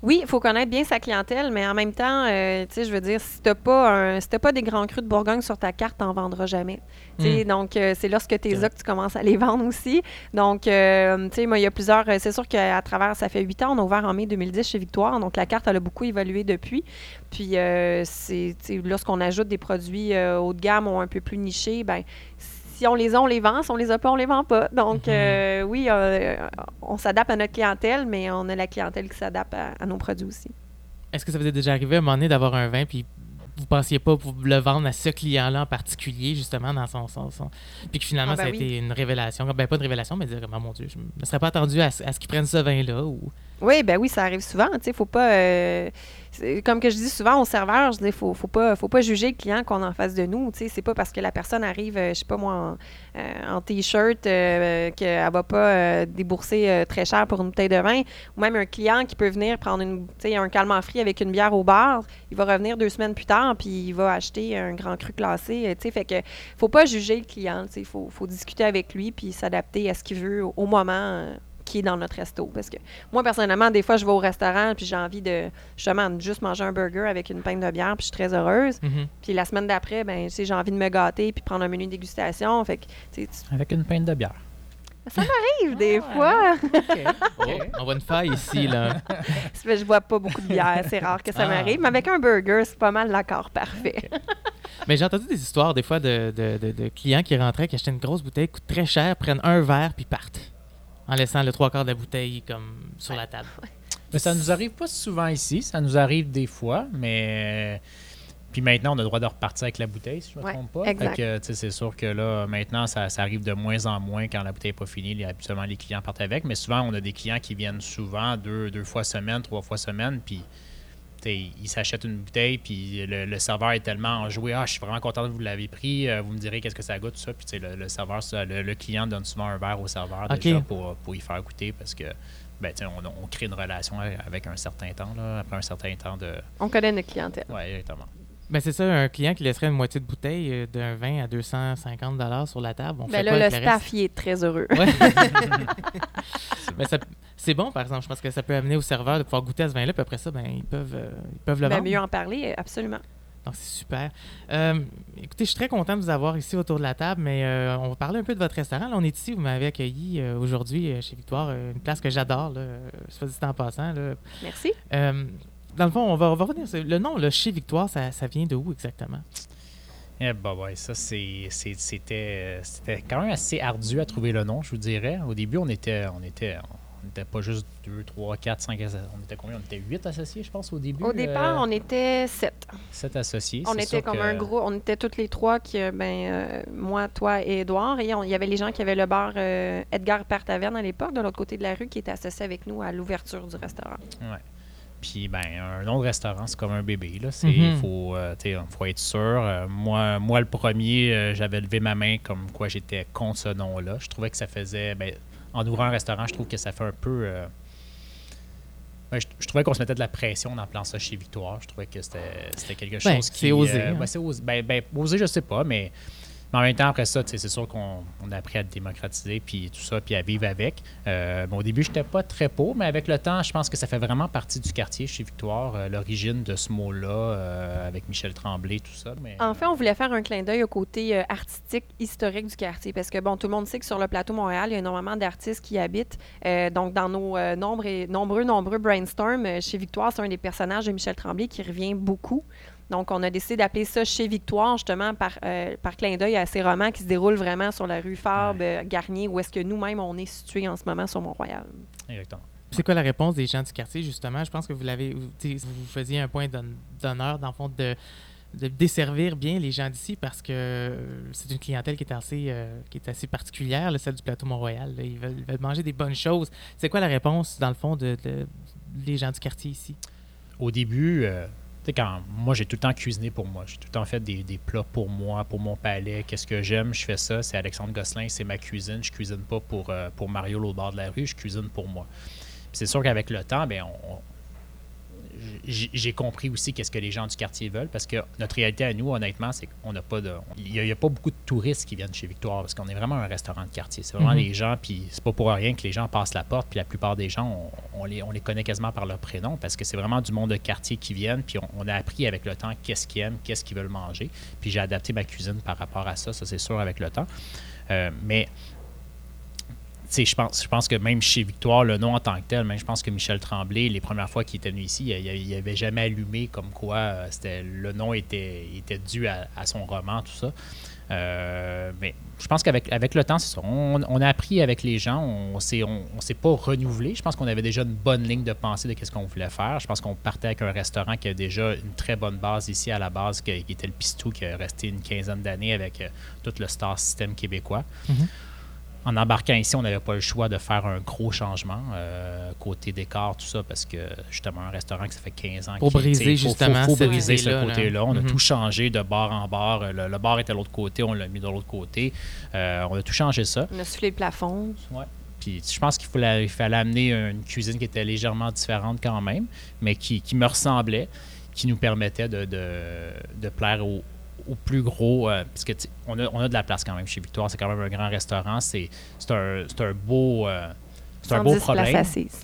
Oui, il faut connaître bien sa clientèle, mais en même temps, euh, tu sais, je veux dire, si t'as pas un, si pas des grands crus de Bourgogne sur ta carte, t'en vendras jamais. Sais, Donc, euh, c'est lorsque t'es là que tu commences à les vendre aussi. Donc, euh, tu sais, moi, il y a plusieurs. C'est sûr qu'à travers, ça fait huit ans, on a ouvert en mai 2010 chez Victoire, donc la carte, elle a beaucoup évolué depuis. Puis, euh, c'est, lorsqu'on ajoute des produits haut de gamme ou un peu plus nichés, ben si on les a, on les vend. Si on les a pas, on les vend pas. Donc, Mhm. euh, oui, euh, on s'adapte à notre clientèle, mais on a la clientèle qui s'adapte à, à nos produits aussi. Est-ce que ça vous est déjà arrivé à un moment donné d'avoir un vin, puis vous pensiez pas pour le vendre à ce client-là en particulier, justement, dans son sens, puis que finalement, Ah, ben ça a oui. été une révélation. Ben, pas une révélation, mais dire, oh, mon Dieu, je ne serais pas attendu à, ce- à ce qu'ils prennent ce vin-là. Ou... Oui, ben oui, ça arrive souvent. Tu sais, faut pas. euh, comme que je dis souvent aux serveurs, je dis, faut, faut pas, faut pas juger le client qu'on en face de nous. Tu sais, c'est pas parce que la personne arrive, euh, je sais pas moi, en, euh, en t-shirt, euh, qu'elle va pas euh, débourser très cher pour une bouteille de vin. Ou même un client qui peut venir prendre une, un calmant frit avec une bière au bar, il va revenir deux semaines plus tard, puis il va acheter un grand cru classé. Tu sais, fait que faut pas juger le client. Tu sais, faut, faut discuter avec lui puis s'adapter à ce qu'il veut au moment. Qui est dans notre resto. Parce que moi, personnellement, des fois, je vais au restaurant puis j'ai envie de justement de juste manger un burger avec une pinte de bière puis je suis très heureuse. Mhm. Puis la semaine d'après, ben, j'ai envie de me gâter puis prendre un menu de dégustation. Fait que, tu Avec une pinte de bière. ça m'arrive des Ah, fois. Oh, on voit une faille ici, là. Je bois pas beaucoup de bière. C'est rare que ça Ah. m'arrive. Mais avec un burger, c'est pas mal l'accord parfait. Mais j'ai entendu des histoires, des fois, de, de- de- de clients qui rentraient, qui achetaient une grosse bouteille, coûte très cher, prennent un verre, puis partent. En laissant le trois quarts de la bouteille comme sur la table. Mais ça nous arrive pas souvent ici, ça nous arrive des fois, mais puis maintenant on a le droit de repartir avec la bouteille si je ne me Ouais, trompe pas. exact. C'est sûr que là maintenant ça, ça arrive de moins en moins quand la bouteille n'est pas finie, les, habituellement les clients partent avec, mais souvent on a des clients qui viennent souvent deux, deux fois semaine, trois fois semaine, puis ils s'achètent une bouteille, puis le, le serveur est tellement enjoué. Ah, je suis vraiment content que vous l'avez pris. euh, vous me direz qu'est-ce que ça goûte, tout ça. Puis, le, le serveur, ça, le, le client donne souvent un verre au serveur déjà pour, pour y faire goûter parce que, ben, tu sais, on, on crée une relation avec un certain temps, là, après un certain temps de. On connaît notre clientèle. Ouais, exactement. Ben c'est ça, un client qui laisserait une moitié de bouteille euh, d'un vin à 250 sur la table. On Ben fait là, quoi le staff, il est très heureux. Ouais. Mais ça- c'est bon, par exemple. Je pense que ça peut amener au serveur de pouvoir goûter à ce vin-là, puis après ça, ben, ils, peuvent, euh, ils peuvent le Ben, vendre. mieux en parler, absolument. Donc, c'est super. Euh, écoutez, je suis très content de vous avoir ici autour de la table, mais euh, on va parler un peu de votre restaurant. Là, on est ici, vous m'avez accueilli euh, aujourd'hui euh, chez Victoire, euh, une place que j'adore, là, soit dit en passant. Là. Merci. Euh, dans le fond, on va, on va revenir sur le nom, là, chez Victoire, ça, ça vient de où exactement? Eh bah ouais, ça c'est- c'est- c'était c'était quand même assez ardu à trouver le nom, je vous dirais. Au début, on était on était on n'était pas juste 2, 3, 4, 5 On était combien? On était 8 associés, je pense, au début. Au départ, on était sept. 7 associés. On était comme que- un gros, on était toutes les trois, qui, euh, ben, euh, moi, toi et Édouard. Et on- il y avait les gens qui avaient le bar euh, Edgar Père Taverne à l'époque, de l'autre côté de la rue, qui était associé avec nous à l'ouverture du restaurant. Ouais. Puis, ben, un nom de restaurant, c'est comme un bébé. Là. C'est, Mhm. faut, euh, tu sais, faut être sûr. Euh, moi, moi, le premier, euh, j'avais levé ma main comme quoi j'étais contre ce nom-là. Je trouvais que ça faisait. Ben, en ouvrant un restaurant, je trouve que ça fait un peu. euh, ben, je- je trouvais qu'on se mettait de la pression en plan ça chez Victoire. Je trouvais que c'était quelque Ben, chose qui. c'est osé, euh, hein. ben, c'est osé. Ben, ben, osé, je sais pas, mais, mais en même temps, après ça, c'est sûr qu'on on a appris à démocratiser, puis tout ça, puis à vivre avec. Euh, bon, au début, je n'étais pas très pauvre, mais avec le temps, je pense que ça fait vraiment partie du quartier chez Victoire, euh, l'origine de ce mot-là, euh, avec Michel Tremblay, tout ça. Mais, En fait, on voulait faire un clin d'œil au côté artistique, historique du quartier, parce que, bon, tout le monde sait que sur le plateau Montréal, il y a énormément d'artistes qui y habitent. Donc, dans nos nombres et- nombreux, nombreux brainstorms, chez Victoire, c'est un des personnages de Michel Tremblay qui revient beaucoup. Donc, on a décidé d'appeler ça Chez Victoire, justement, par, euh, par clin d'œil à ces romans qui se déroulent vraiment sur la rue Fabre, euh, Garnier, où est-ce que nous-mêmes, on est situés en ce moment sur Mont-Royal. Exactement. C'est quoi la réponse des gens du quartier, justement? Je pense que vous l'avez. vous- faisiez un point d'hon- d'honneur, dans le fond, de, de desservir bien les gens d'ici parce que c'est une clientèle qui est assez, euh, qui est assez particulière, là, celle du plateau Mont-Royal. Ils veulent, ils veulent manger des bonnes choses. C'est quoi la réponse, dans le fond, de, de- des gens du quartier ici? au début, euh, quand moi, j'ai tout le temps cuisiné pour moi. J'ai tout le temps fait des, plats pour moi, pour mon palais. Qu'est-ce que j'aime, je fais ça. C'est Alexandre Gosselin, c'est ma cuisine. Je cuisine pas pour, euh, pour Mario l'autre bord de la rue, je cuisine pour moi. C'est sûr qu'avec le temps, on- on- j'ai compris aussi qu'est-ce que les gens du quartier veulent parce que notre réalité à nous, honnêtement, c'est qu'on n'a pas de. Il n'y a, pas beaucoup de touristes qui viennent chez Victoire parce qu'on est vraiment un restaurant de quartier. C'est vraiment Mhm. les gens, puis c'est pas pour rien que les gens passent la porte, puis la plupart des gens, on, on les, on les connaît quasiment par leur prénom parce que c'est vraiment du monde de quartier qui viennent, puis on, on a appris avec le temps qu'est-ce qu'ils aiment, qu'est-ce qu'ils veulent manger. Puis j'ai adapté ma cuisine par rapport à ça, ça c'est sûr avec le temps. Euh, mais je pense, je pense que même chez Victoire, le nom en tant que tel, même je pense que Michel Tremblay, les premières fois qu'il était venu ici, il n'avait jamais allumé comme quoi euh, c'était, le nom était, était dû à, son roman, tout ça. Euh, mais je pense qu'avec avec le temps, c'est ça. On, a appris avec les gens, on s'est on, s'est pas renouvelé. Je pense qu'on avait déjà une bonne ligne de pensée de qu'est-ce qu'on voulait faire. Je pense qu'on partait avec un restaurant qui a déjà une très bonne base ici à la base, qui, était le Pistou, qui a resté une quinzaine d'années avec euh, tout le star système québécois. Mhm. En embarquant ici, on n'avait pas le choix de faire un gros changement euh, côté décor, tout ça, parce que justement, un restaurant que ça fait 15 ans. Pour qu'il- briser, faut- justement, faut, briser ce côté-là. On a Mhm. tout changé de bar en bar. Le, le bar était de l'autre côté, on l'a mis de l'autre côté. Euh, on a tout changé ça. On a soufflé le plafond. Puis je pense qu'il fallait, amener une cuisine qui était légèrement différente quand même, mais qui, qui me ressemblait, qui nous permettait de, de, de plaire au, au plus gros. euh, parce que on a, on a de la place quand même chez Victoire, c'est quand même un grand restaurant. C'est un, un beau. euh, c'est un beau 110 places problème.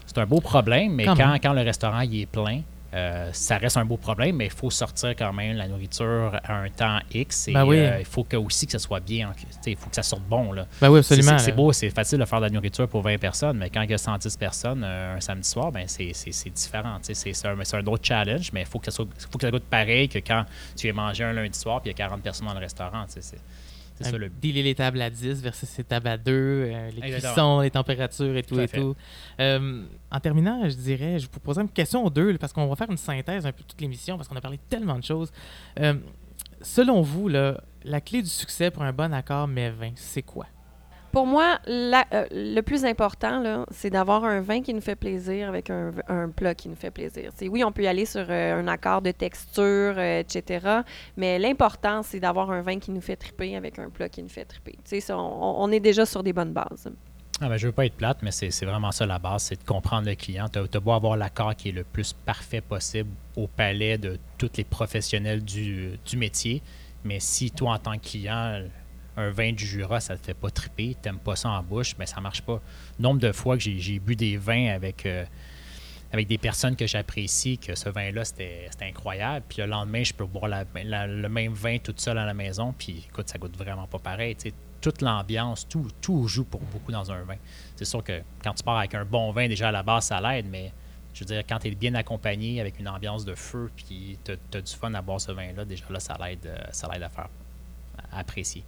C'est un beau problème, mais Quand quand, quand le restaurant il est plein, euh, ça reste un beau problème, mais il faut sortir quand même la nourriture à un temps X. Et Ben oui. euh, il faut que, aussi que ça soit bien. Il faut que ça sorte bon. Là. Ben oui, C'est- absolument. C'est beau, c'est facile de faire de la nourriture pour 20 personnes, mais quand il y a 110 personnes euh, un samedi soir, ben c'est différent. C'est un, autre challenge, mais il faut que, ça soit- faut que ça goûte pareil que quand tu viens manger un lundi soir puis il y a 40 personnes dans le restaurant. C'est c'est ça Euh, le but. Dealer les tables à 10 versus les tables à 2, euh, les cuissons, les températures et tout et fait. tout. Euh, en terminant, je dirais, je vous poserai une question aux deux, parce qu'on va faire une synthèse un peu de toute l'émission, parce qu'on a parlé tellement de choses. Euh, selon vous, là, la clé du succès pour un bon accord mais vin, c'est quoi? Pour moi, euh, le plus important, c'est d'avoir un vin qui nous fait plaisir avec un, plat qui nous fait plaisir. Oui, on peut y aller sur euh, un accord de texture, euh, etc. Mais l'important, c'est d'avoir un vin qui nous fait triper avec un plat qui nous fait triper. On, on est déjà sur des bonnes bases. Ah ben, je veux pas être plate, mais c'est vraiment ça la base, c'est de comprendre le client. Tu as, beau avoir l'accord qui est le plus parfait possible au palais de tous les professionnels du métier, mais si toi, en tant que client, un vin du Jura, ça te fait pas triper, t'aimes pas ça en bouche, ben ça marche pas. Nombre de fois que j'ai- bu des vins avec, euh, avec des personnes que j'apprécie, que ce vin-là, c'était incroyable, puis le lendemain, je peux boire la- le même vin toute seule à la maison, puis écoute, ça goûte vraiment pas pareil. Toute l'ambiance, tout, tout joue pour beaucoup dans un vin. C'est sûr que quand tu pars avec un bon vin, déjà à la base, ça l'aide, mais je veux dire, quand tu es bien accompagné avec une ambiance de feu, puis tu as, du fun à boire ce vin-là, déjà là, ça l'aide euh, à faire apprécier.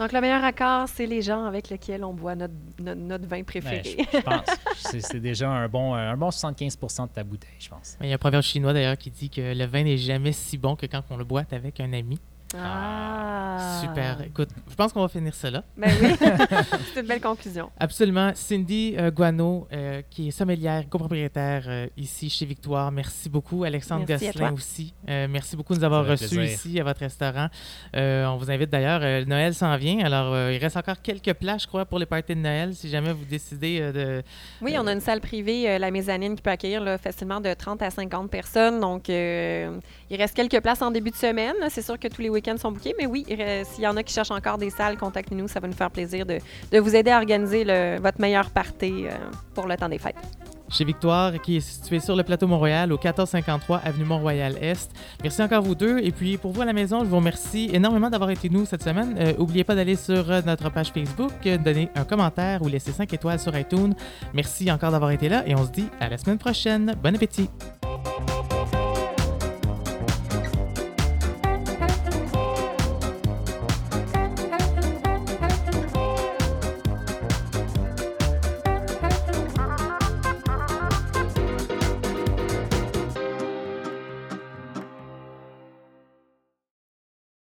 Donc, le meilleur accord, c'est les gens avec lesquels on boit notre, notre, notre vin Ben, préféré. je, je pense c'est c'est déjà un bon, un bon 75% de ta bouteille, je pense. Il y a un proverbe chinois d'ailleurs qui dit que le vin n'est jamais si bon que quand on le boit avec un ami. Ah. Super. Écoute, je pense qu'on va finir là. Ben oui, c'est une belle conclusion. Absolument. Cindy euh, Guano, euh, qui est sommelière, copropriétaire euh, ici chez Victoire. Merci beaucoup. Alexandre Merci Gosselin aussi. Euh, merci beaucoup de nous avoir reçus plaisir. ici à votre restaurant. Euh, on vous invite d'ailleurs. euh, Noël s'en vient. Alors, euh, il reste encore quelques places, je crois, pour les parties de Noël. Si jamais vous décidez euh, de. Oui, on a une salle privée, euh, la mezzanine, qui peut accueillir là, facilement de 30 à 50 personnes. Donc, euh, il reste quelques places en début de semaine. C'est sûr que tous les week-ends sont bookés, mais oui, s'il y en a qui cherchent encore des salles, contactez-nous. Ça va nous faire plaisir de, vous aider à organiser votre meilleur party euh, pour le temps des fêtes. Chez Victoire, qui est situé sur le plateau Mont-Royal, au 1453 avenue Mont-Royal-Est. Merci encore vous deux. Et puis, pour vous à la maison, je vous remercie énormément d'avoir été nous cette semaine. Euh, N'oubliez pas d'aller sur euh, notre page Facebook, euh, donner un commentaire ou laisser 5 étoiles sur iTunes. Merci encore d'avoir été là et on se dit à la semaine prochaine. Bon appétit!